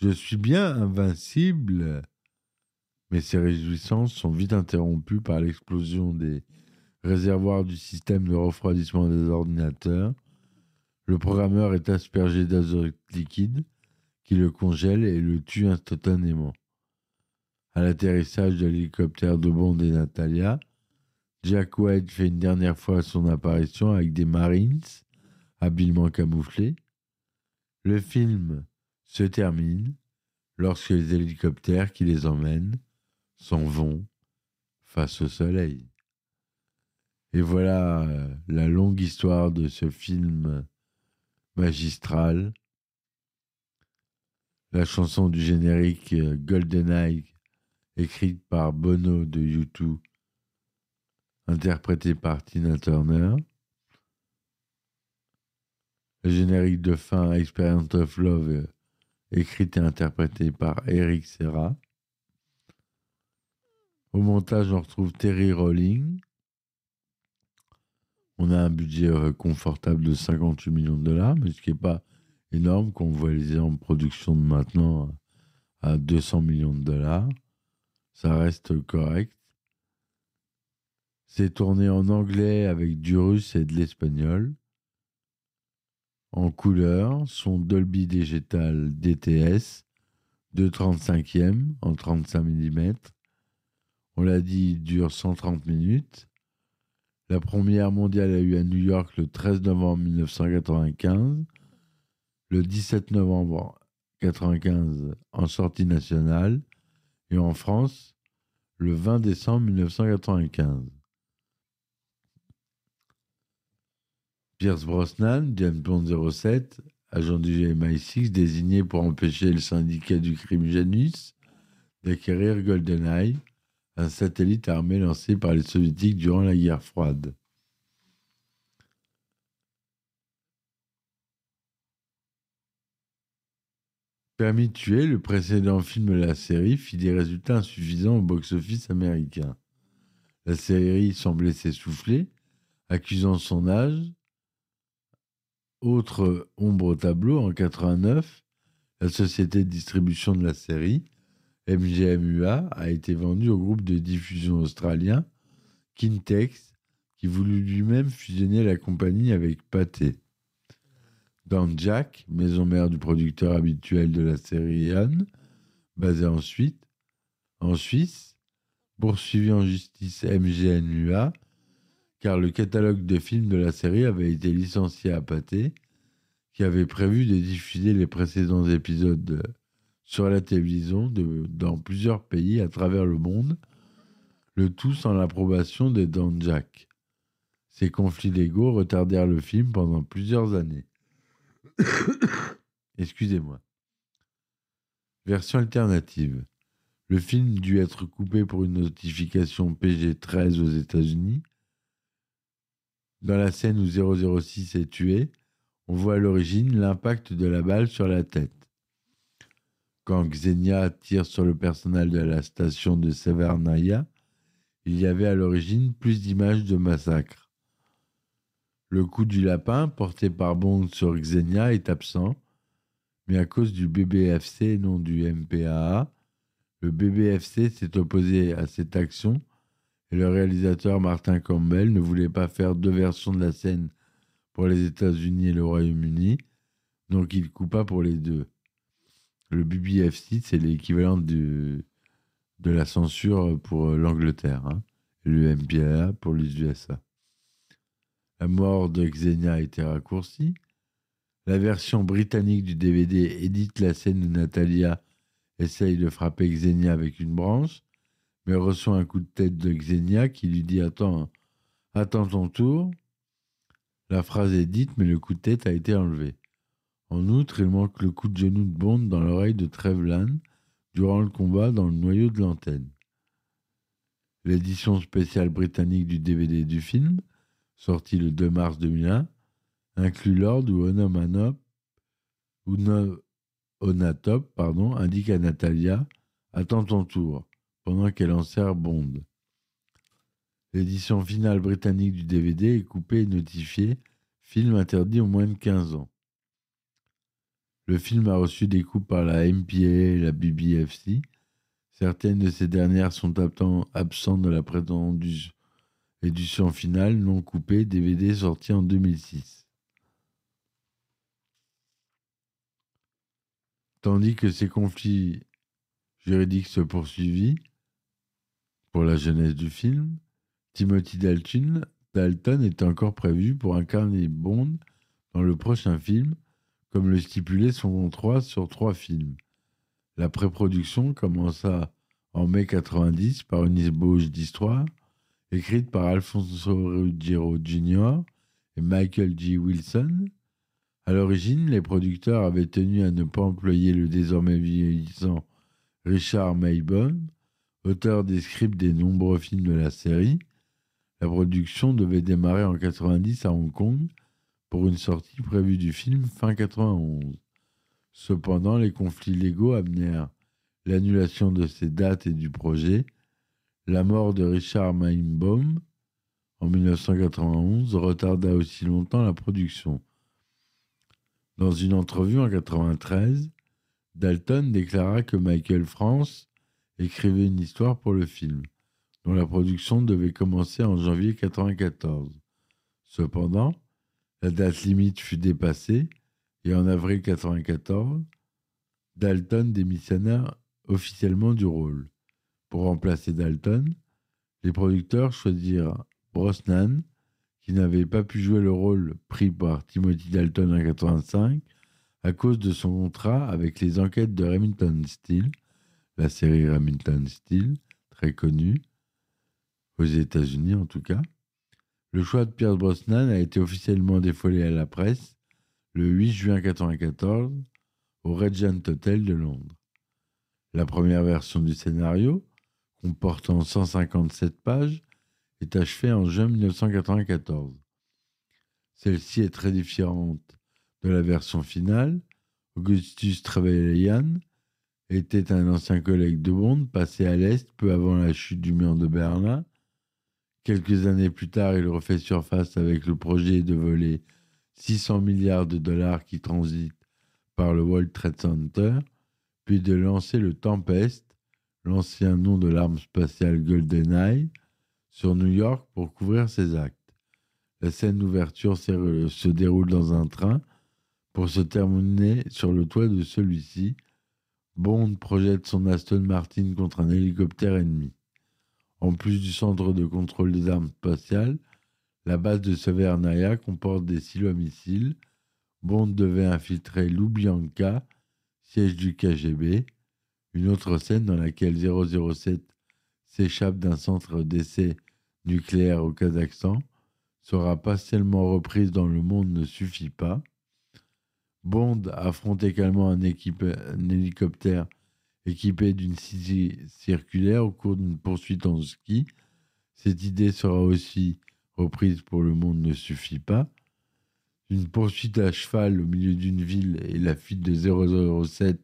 Je suis bien invincible mais ces réjouissances sont vite interrompues par l'explosion des réservoirs du système de refroidissement des ordinateurs. Le programmeur est aspergé d'azote liquide le congèle et le tue instantanément. À l'atterrissage de l'hélicoptère de Bond et Natalia, Jack White fait une dernière fois son apparition avec des Marines habilement camouflés. Le film se termine lorsque les hélicoptères qui les emmènent s'en vont face au soleil. Et voilà euh, la longue histoire de ce film magistral. La chanson du générique euh, GoldenEye, écrite par Bono de U2, interprétée par Tina Turner. Le générique de fin Experience of Love, euh, écrite et interprété par Eric Serra. Au montage, on retrouve Terry Rowling. On a un budget euh, confortable de 58 millions de dollars, mais ce qui n'est pas énorme quand on voit les en production de maintenant à 200 millions de dollars. Ça reste correct. C'est tourné en anglais avec du russe et de l'espagnol. En couleur, son Dolby Digital DTS 2 35e en 35 mm. On l'a dit, il dure 130 minutes. La première mondiale a eu à New York le 13 novembre 1995, le 17 novembre 1995 en sortie nationale et en France le 20 décembre 1995. Pierce Brosnan, James Bond 07, agent du MI6 désigné pour empêcher le syndicat du crime Janus d'acquérir GoldenEye, un satellite armé lancé par les soviétiques durant la guerre froide. Permis de le précédent film de la série fit des résultats insuffisants au box-office américain. La série semblait s'essouffler, accusant son âge. Autre ombre au tableau, en 89, la société de distribution de la série, MGMUA a été vendu au groupe de diffusion australien Kintex, qui voulut lui-même fusionner la compagnie avec Pathé. Dans Jack, maison mère du producteur habituel de la série Anne, basé ensuite en Suisse, poursuivi en justice MGMUA, car le catalogue de films de la série avait été licencié à Pathé, qui avait prévu de diffuser les précédents épisodes sur la télévision dans plusieurs pays à travers le monde, le tout sans l'approbation de Dan Jack. Ces conflits légaux retardèrent le film pendant plusieurs années. [COUGHS] Excusez-moi. Version alternative. Le film dut être coupé pour une notification PG-13 aux États-Unis. Dans la scène où 006 est tué, on voit à l'origine l'impact de la balle sur la tête. Quand Xenia tire sur le personnel de la station de Severnaya, il y avait à l'origine plus d'images de massacre. Le coup du lapin porté par Bond sur Xenia est absent, mais à cause du BBFC et non du MPAA, le BBFC s'est opposé à cette action et le réalisateur Martin Campbell ne voulait pas faire deux versions de la scène pour les États-Unis et le Royaume-Uni, donc il coupa pour les deux. Le BBFC, c'est l'équivalent de la censure pour l'Angleterre, hein, et le MPAA pour les USA. La mort de Xenia a été raccourcie. La version britannique du DVD édite la scène où Natalia essaye de frapper Xenia avec une branche, mais reçoit un coup de tête de Xenia qui lui dit Attends, attends ton tour. La phrase est dite, mais le coup de tête a été enlevé. En outre, il manque le coup de genou de Bond dans l'oreille de Trevlan durant le combat dans le noyau de l'antenne. L'édition spéciale britannique du DVD du film, sortie le 2 mars 2001, inclut Lord ou Onomanop, ou Onatop, pardon, indique à Natalia Attends ton tour, pendant qu'elle en sert Bond. L'édition finale britannique du DVD est coupée et notifiée film interdit aux moins de 15 ans. Le film a reçu des coups par la MPA et la BBFC. Certaines de ces dernières sont absentes de la prétendue édition finale non coupée DVD sorti en 2006. Tandis que ces conflits juridiques se poursuivirent pour la jeunesse du film, Timothy Dalton, Dalton est encore prévu pour incarner Bond dans le prochain film comme le stipulait son contrat sur trois films. La pré-production commença en mai 90 par une ébauche d'histoire écrite par Alfonso Ruggiero Jr. et Michael G. Wilson. À l'origine, les producteurs avaient tenu à ne pas employer le désormais vieillissant Richard Maybaum, auteur des scripts des nombreux films de la série. La production devait démarrer en 90 à Hong Kong pour une sortie prévue du film fin 91. Cependant, les conflits légaux amenèrent l'annulation de ces dates et du projet, la mort de Richard Meinbaum en 1991 retarda aussi longtemps la production. Dans une entrevue en 1993, Dalton déclara que Michael France écrivait une histoire pour le film, dont la production devait commencer en janvier 1994. Cependant, la date limite fut dépassée et en avril 1994, Dalton démissionna officiellement du rôle. Pour remplacer Dalton, les producteurs choisirent Brosnan, qui n'avait pas pu jouer le rôle pris par Timothy Dalton en 1985 à cause de son contrat avec les enquêtes de Remington Steele, la série Remington Steele, très connue, aux États-Unis en tout cas. Le choix de Pierce Brosnan a été officiellement défolé à la presse le 8 juin 1994 au Regent Hotel de Londres. La première version du scénario, comportant 157 pages, est achevée en juin 1994. Celle-ci est très différente de la version finale. Augustus Trevelyan était un ancien collègue de Bond passé à l'Est peu avant la chute du mur de Berlin. Quelques années plus tard, il refait surface avec le projet de voler 600 milliards de dollars qui transitent par le World Trade Center, puis de lancer le Tempest, l'ancien nom de l'arme spatiale GoldenEye, sur New York pour couvrir ses actes. La scène d'ouverture se déroule dans un train pour se terminer sur le toit de celui-ci. Bond projette son Aston Martin contre un hélicoptère ennemi. En plus du centre de contrôle des armes spatiales, la base de Severnaya comporte des silos missiles. Bond devait infiltrer Lubyanka, siège du KGB. Une autre scène dans laquelle 007 s'échappe d'un centre d'essai nucléaire au Kazakhstan sera partiellement reprise dans Le Monde ne suffit pas. Bond affronte également un, hélicoptère équipé d'une scie circulaire au cours d'une poursuite en ski. Cette idée sera aussi reprise pour Le Monde ne suffit pas. Une poursuite à cheval au milieu d'une ville et la fuite de 007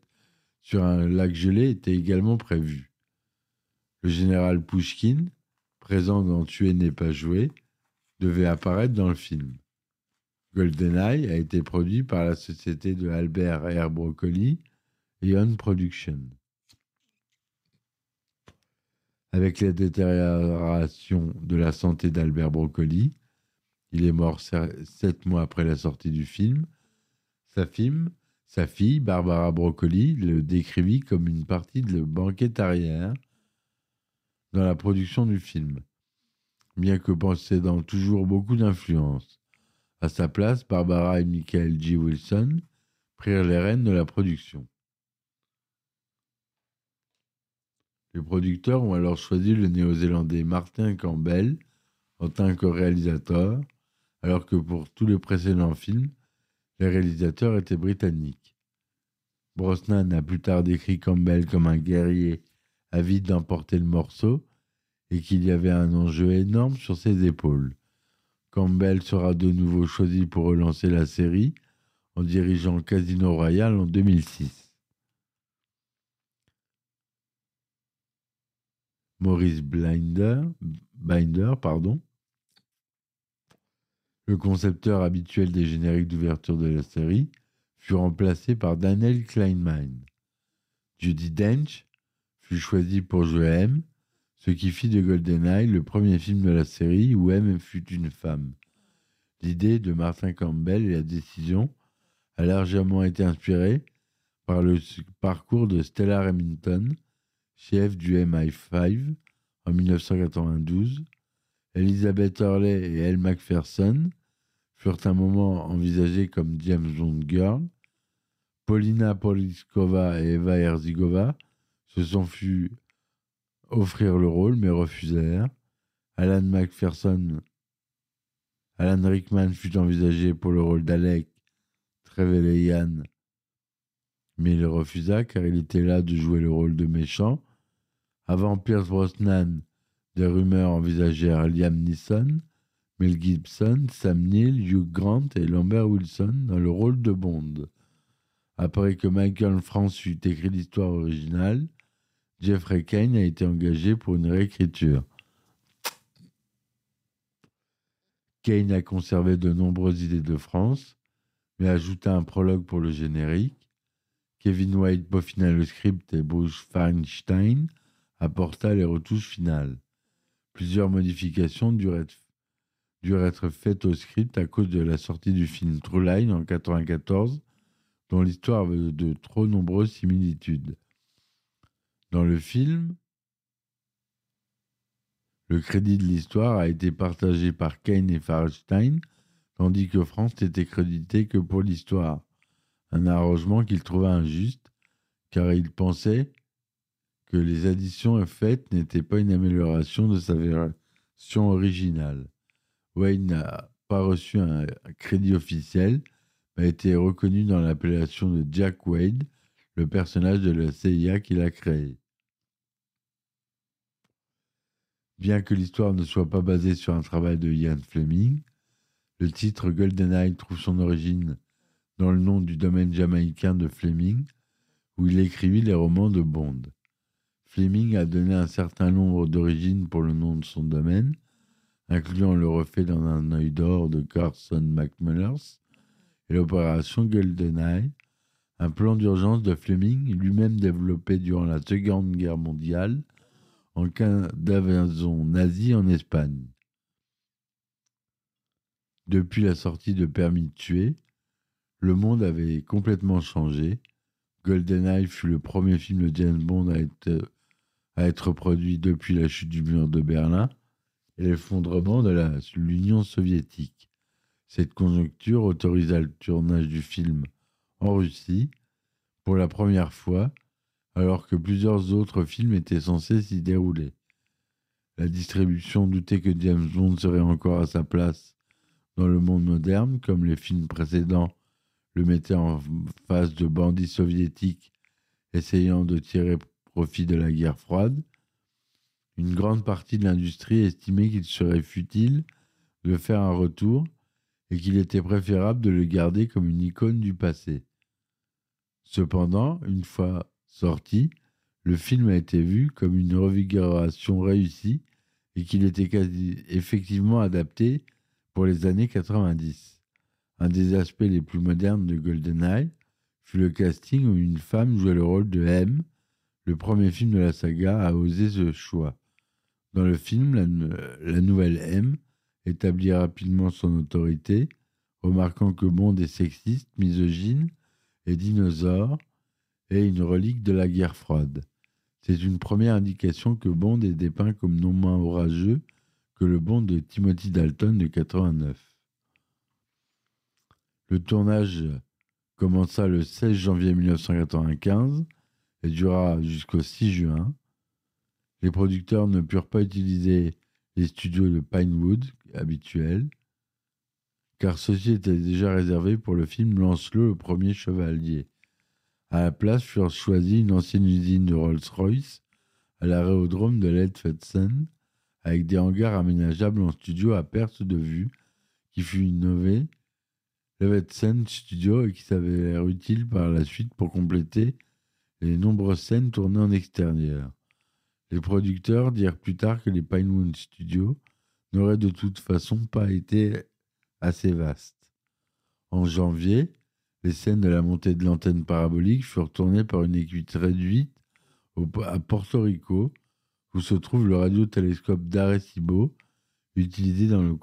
sur un lac gelé étaient également prévues. Le général Pushkin, présent dans Tuer n'est pas joué, devait apparaître dans le film. GoldenEye a été produit par la société de Albert R. Broccoli et On Production. Avec la détérioration de la santé d'Albert Broccoli, il est mort sept mois après la sortie du film. Sa, film, sa fille, Barbara Broccoli, le décrivit comme une partie de banquette-arrière dans la production du film, bien que possédant toujours beaucoup d'influence. À sa place, Barbara et Michael G. Wilson prirent les rênes de la production. Les producteurs ont alors choisi le néo-zélandais Martin Campbell en tant que réalisateur, alors que pour tous les précédents films, les réalisateurs étaient britanniques. Brosnan a plus tard décrit Campbell comme un guerrier avide d'emporter le morceau et qu'il y avait un enjeu énorme sur ses épaules. Campbell sera de nouveau choisi pour relancer la série en dirigeant Casino Royale en 2006. Maurice Binder, le concepteur habituel des génériques d'ouverture de la série, fut remplacé par Daniel Kleinman. Judy Dench fut choisi pour jouer M, ce qui fit de GoldenEye le premier film de la série où M fut une femme. L'idée de Martin Campbell et la décision a largement été inspirée par le parcours de Stella Remington, chef du MI5 en 1992. Elizabeth Hurley et Elle Macpherson furent un moment envisagés comme James Bond Girl. Paulina Poliskova et Eva Herzigova se sont fus offrir le rôle, mais refusèrent. Alan McPherson, Alan Rickman fut envisagé pour le rôle d'Alec Trevelyan, mais il refusa car il était là de jouer le rôle de méchant. Avant Pierce Brosnan, des rumeurs envisagèrent Liam Neeson, Mel Gibson, Sam Neill, Hugh Grant et Lambert Wilson dans le rôle de Bond. Après que Michael France eut écrit l'histoire originale, Jeffrey Kane a été engagé pour une réécriture. Kane a conservé de nombreuses idées de France, mais ajouta un prologue pour le générique. Kevin White peaufina le script et Bruce Feinstein apporta les retouches finales. Plusieurs modifications durent être, faites au script à cause de la sortie du film True Line en 1994, dont l'histoire avait de trop nombreuses similitudes. Dans le film, le crédit de l'histoire a été partagé par Kane et Farstein, tandis que France n'était crédité que pour l'histoire. Un arrangement qu'il trouva injuste, car il pensait que les additions faites n'étaient pas une amélioration de sa version originale. Wayne n'a pas reçu un crédit officiel, a été reconnu dans l'appellation de Jack Wade, le personnage de la CIA qu'il a créé. Bien que l'histoire ne soit pas basée sur un travail de Ian Fleming, le titre GoldenEye trouve son origine dans le nom du domaine jamaïcain de Fleming, où il écrivit les romans de Bond. Fleming a donné un certain nombre d'origines pour le nom de son domaine, incluant le refait dans un œil d'or de Carson McMullers et l'opération GoldenEye, un plan d'urgence de Fleming lui-même développé durant la Seconde Guerre mondiale en cas d'invasion nazie en Espagne. Depuis la sortie de Permis de tuer, le monde avait complètement changé. GoldenEye fut le premier film de James Bond à être, à être produit depuis la chute du mur de Berlin et l'effondrement de l'Union soviétique. Cette conjoncture autorisa le tournage du film en Russie pour la première fois, alors que plusieurs autres films étaient censés s'y dérouler. La distribution doutait que James Bond serait encore à sa place dans le monde moderne, comme les films précédents le mettaient en face de bandits soviétiques essayant de tirer profit de la guerre froide. Une grande partie de l'industrie estimait qu'il serait futile de faire un retour et qu'il était préférable de le garder comme une icône du passé. Cependant, une fois sorti, le film a été vu comme une revigoration réussie et qu'il était effectivement adapté pour les années 90. Un des aspects les plus modernes de GoldenEye fut le casting où une femme jouait le rôle de M, le premier film de la saga à oser ce choix. Dans le film, la, nouvelle M établit rapidement son autorité, remarquant que Bond est sexiste, misogyne et dinosaure, et une relique de la guerre froide. C'est une première indication que Bond est dépeint comme non moins orageux que le Bond de Timothy Dalton de 89. Le tournage commença le 16 janvier 1995 et dura jusqu'au 6 juin. Les producteurs ne purent pas utiliser les studios de Pinewood habituels, car ceux-ci étaient déjà réservés pour le film Lancelot le premier chevalier. À la place furent choisis une ancienne usine de Rolls-Royce à l'aérodrome de Leadfetsen avec des hangars aménageables en studio à perte de vue, qui fut innové, Levetsen Studio et qui s'avère utile par la suite pour compléter les nombreuses scènes tournées en extérieur. Les producteurs dirent plus tard que les Pinewood Studios n'auraient de toute façon pas été assez vastes. En janvier, les scènes de la montée de l'antenne parabolique furent tournées par une équipe réduite à Porto Rico où se trouve le radiotélescope d'Arecibo, utilisé dans le,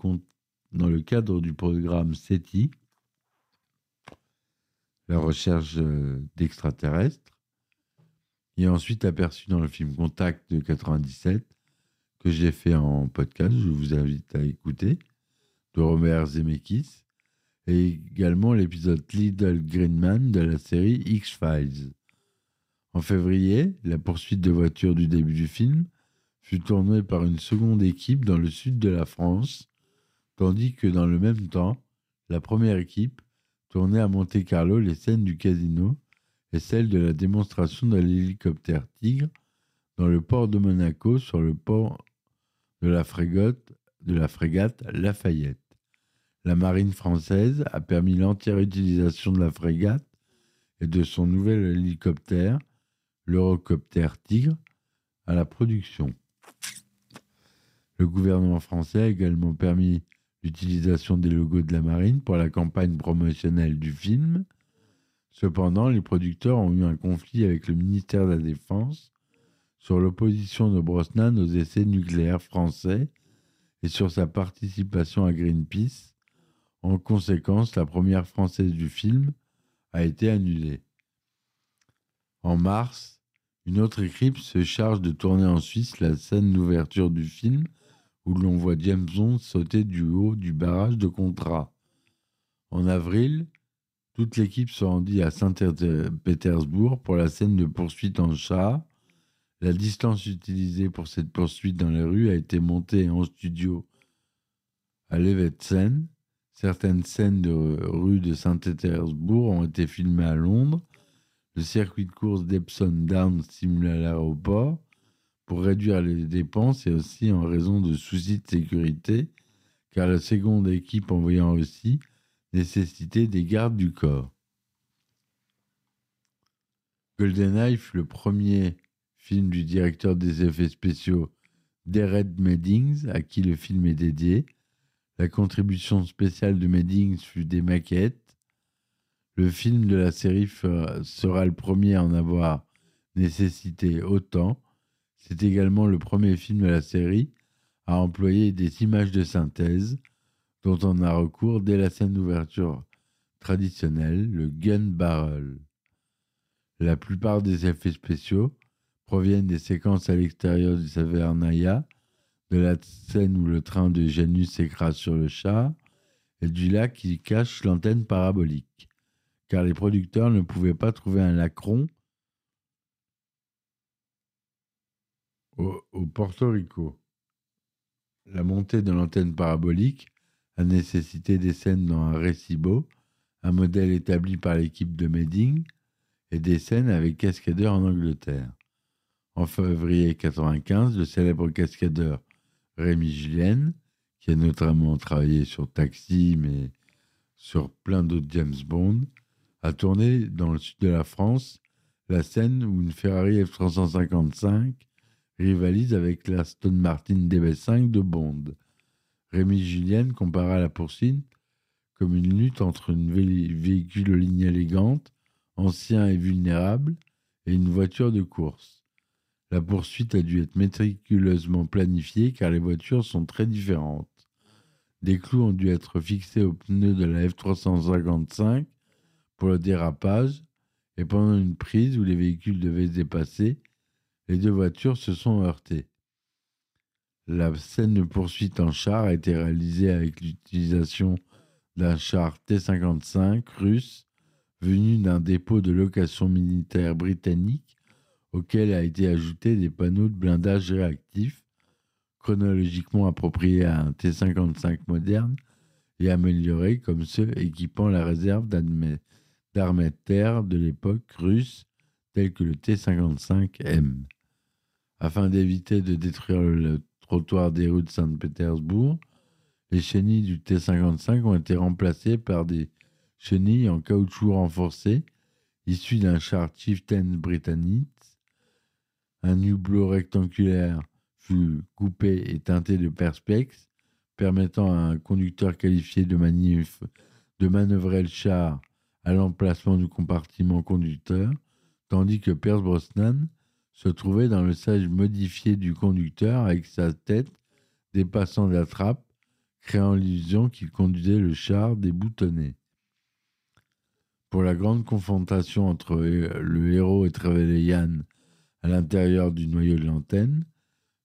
dans le cadre du programme SETI, la recherche euh, d'extraterrestres, et ensuite aperçu dans le film Contact de 97, que j'ai fait en podcast, je vous invite à écouter, de Robert Zemeckis, et également l'épisode Little Green Man de la série X-Files. En février, la poursuite de voiture du début du film fut tourné par une seconde équipe dans le sud de la France, tandis que dans le même temps, la première équipe tournait à Monte-Carlo les scènes du casino et celles de la démonstration de l'hélicoptère Tigre dans le port de Monaco sur le port de la frégate, de la frégate Lafayette. La marine française a permis l'entière utilisation de la frégate et de son nouvel hélicoptère, l'Eurocoptère Tigre, à la production. Le gouvernement français a également permis l'utilisation des logos de la marine pour la campagne promotionnelle du film. Cependant, les producteurs ont eu un conflit avec le ministère de la Défense sur l'opposition de Brosnan aux essais nucléaires français et sur sa participation à Greenpeace. En conséquence, la première française du film a été annulée. En mars, une autre équipe se charge de tourner en Suisse la scène d'ouverture du film où l'on voit James Bond sauter du haut du barrage de Contra. En avril, toute l'équipe se rendit à Saint-Pétersbourg pour la scène de poursuite en char. La distance utilisée pour cette poursuite dans les rues a été montée en studio à Levetsen. Certaines scènes de rue de Saint-Pétersbourg ont été filmées à Londres. Le circuit de course d'Epsom Downs simule à l'aéroport pour réduire les dépenses et aussi en raison de soucis de sécurité, car la seconde équipe envoyant aussi nécessitait des gardes du corps. GoldenEye fut le premier film du directeur des effets spéciaux Derek Meddings, à qui le film est dédié. La contribution spéciale de Meddings fut des maquettes. Le film de la série sera le premier à en avoir nécessité autant. C'est également le premier film de la série à employer des images de synthèse dont on a recours dès la scène d'ouverture traditionnelle, le gun barrel. La plupart des effets spéciaux proviennent des séquences à l'extérieur du Savernaya, de la scène où le train de Janus s'écrase sur le char, et du lac qui cache l'antenne parabolique, car les producteurs ne pouvaient pas trouver un lacron au, au Porto Rico. La montée de l'antenne parabolique a nécessité des scènes dans un récibo, un modèle établi par l'équipe de Medding, et des scènes avec cascadeurs en Angleterre. En février 1995, le célèbre cascadeur Rémi Julien, qui a notamment travaillé sur Taxi, mais sur plein d'autres James Bond, a tourné dans le sud de la France la scène où une Ferrari F355 rivalise avec la Stone Martin DB5 de Bond. Rémi Julien compara la poursuite comme une lutte entre un véhicule aux lignes élégantes, ancien et vulnérable, et une voiture de course. La poursuite a dû être méticuleusement planifiée car les voitures sont très différentes. Des clous ont dû être fixés aux pneus de la F355 pour le dérapage et pendant une prise où les véhicules devaient se dépasser, les deux voitures se sont heurtées. La scène de poursuite en char a été réalisée avec l'utilisation d'un char T-55 russe venu d'un dépôt de location militaire britannique auquel a été ajouté des panneaux de blindage réactifs chronologiquement appropriés à un T-55 moderne et améliorés comme ceux équipant la réserve d'armée de terre de l'époque russe telle que le T-55M. Afin d'éviter de détruire le trottoir des rues de Saint-Pétersbourg, les chenilles du T-55 ont été remplacées par des chenilles en caoutchouc renforcé issues d'un char Chieftain britannique. Un hublot rectangulaire fut coupé et teinté de perspex, permettant à un conducteur qualifié de manif de manœuvrer le char à l'emplacement du compartiment conducteur, tandis que Pierce Brosnan se trouvait dans le sage modifié du conducteur avec sa tête dépassant la trappe, créant l'illusion qu'il conduisait le char déboutonné. Pour la grande confrontation entre le héros et Trevelyan à l'intérieur du noyau de l'antenne,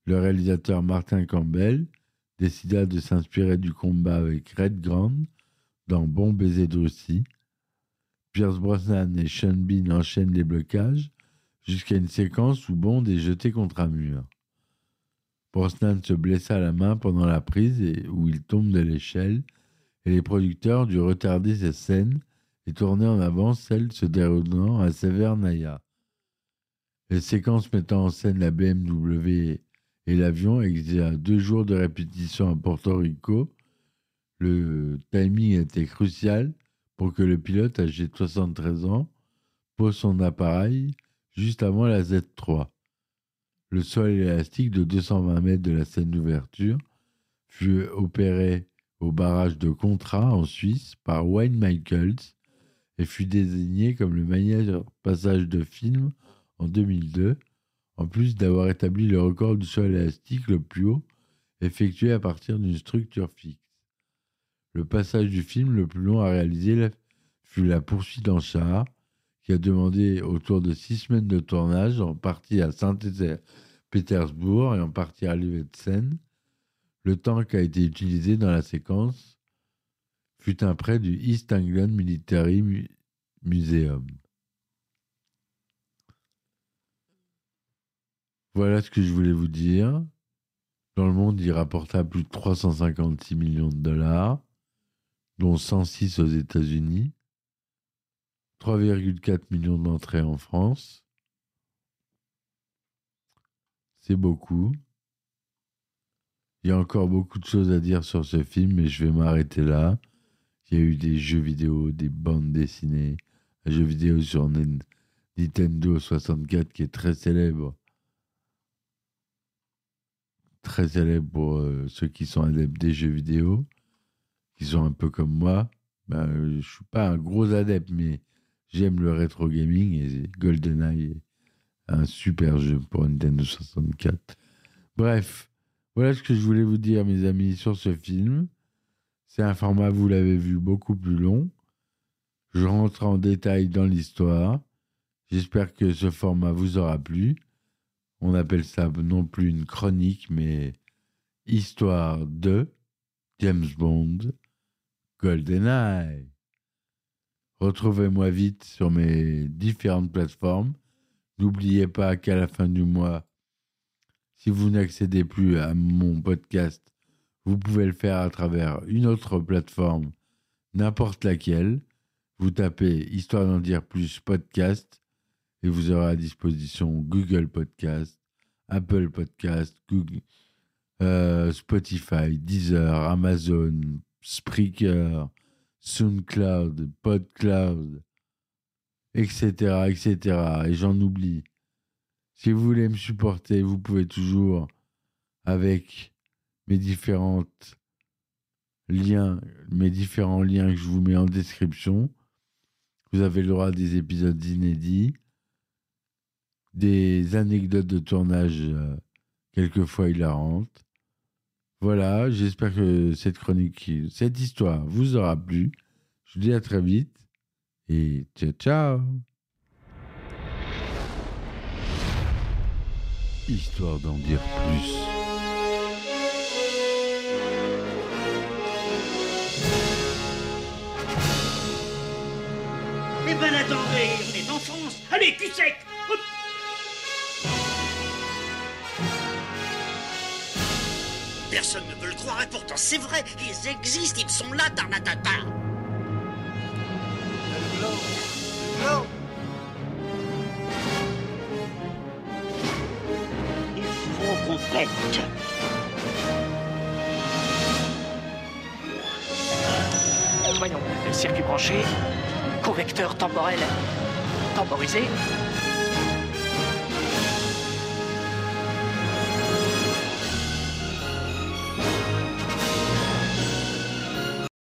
le réalisateur Martin Campbell décida de s'inspirer du combat avec Red Grand dans Bon baiser de Russie. Pierce Brosnan et Sean Bean enchaînent les blocages jusqu'à une séquence où Bond est jeté contre un mur. Brosnan se blessa la main pendant la prise et où il tombe de l'échelle et les producteurs durent retarder cette scène et tourner en avant celle se déroulant à Severnaya. Les séquences mettant en scène la BMW et l'avion exigeaient deux jours de répétition à Porto Rico. Le timing était crucial pour que le pilote, âgé de 73 ans, pose son appareil juste avant la Z3. Le sol élastique de 220 mètres de la scène d'ouverture fut opéré au barrage de Contra en Suisse par Wayne Michaels et fut désigné comme le meilleur passage de film en 2002, en plus d'avoir établi le record du sol élastique le plus haut effectué à partir d'une structure fixe. Le passage du film le plus long à réaliser fut la poursuite en char qui a demandé autour de six semaines de tournage, en partie à Saint-Pétersbourg et en partie à Lützen. Le temps qui a été utilisé dans la séquence fut un prêt du East Anglia Military Museum. Voilà ce que je voulais vous dire. Dans le monde, il rapporta plus de 356 millions de dollars, dont 106 aux États-Unis, 3,4 millions d'entrées en France. C'est beaucoup. Il y a encore beaucoup de choses à dire sur ce film, mais je vais m'arrêter là. Il y a eu des jeux vidéo, des bandes dessinées, un jeu vidéo sur Nintendo 64 qui est très célèbre. Très célèbre pour euh, ceux qui sont adeptes des jeux vidéo, qui sont un peu comme moi. Ben, je ne suis pas un gros adepte, mais j'aime le rétro gaming et GoldenEye est un super jeu pour Nintendo 64. Bref, voilà ce que je voulais vous dire, mes amis, sur ce film. C'est un format, vous l'avez vu, beaucoup plus long. Je rentre en détail dans l'histoire. J'espère que ce format vous aura plu. On appelle ça non plus une chronique, mais histoire de James Bond, GoldenEye. Retrouvez-moi vite sur mes différentes plateformes. N'oubliez pas qu'à la fin du mois, si vous n'accédez plus à mon podcast, vous pouvez le faire à travers une autre plateforme, n'importe laquelle. Vous tapez Histoire d'en dire plus podcast et vous aurez à disposition Google Podcast, Apple Podcast, Google, euh, Spotify, Deezer, Amazon, Spreaker, SoundCloud, PodCloud, etc., etc. Et j'en oublie. Si vous voulez me supporter, vous pouvez toujours, avec mes liens, mes différents liens que je vous mets en description, vous avez le droit à des épisodes inédits, des anecdotes de tournage euh, quelquefois hilarantes. Voilà, j'espère que cette chronique, cette histoire vous aura plu. Je vous dis à très vite et ciao ciao Histoire d'en dire plus. Eh ben attendez, on est en France Allez, cul sec Personne ne veut le croire et pourtant c'est vrai, ils existent, ils sont là, Tarnatata. Il faut Voyons, circuit branché, correcteur temporel temporisé,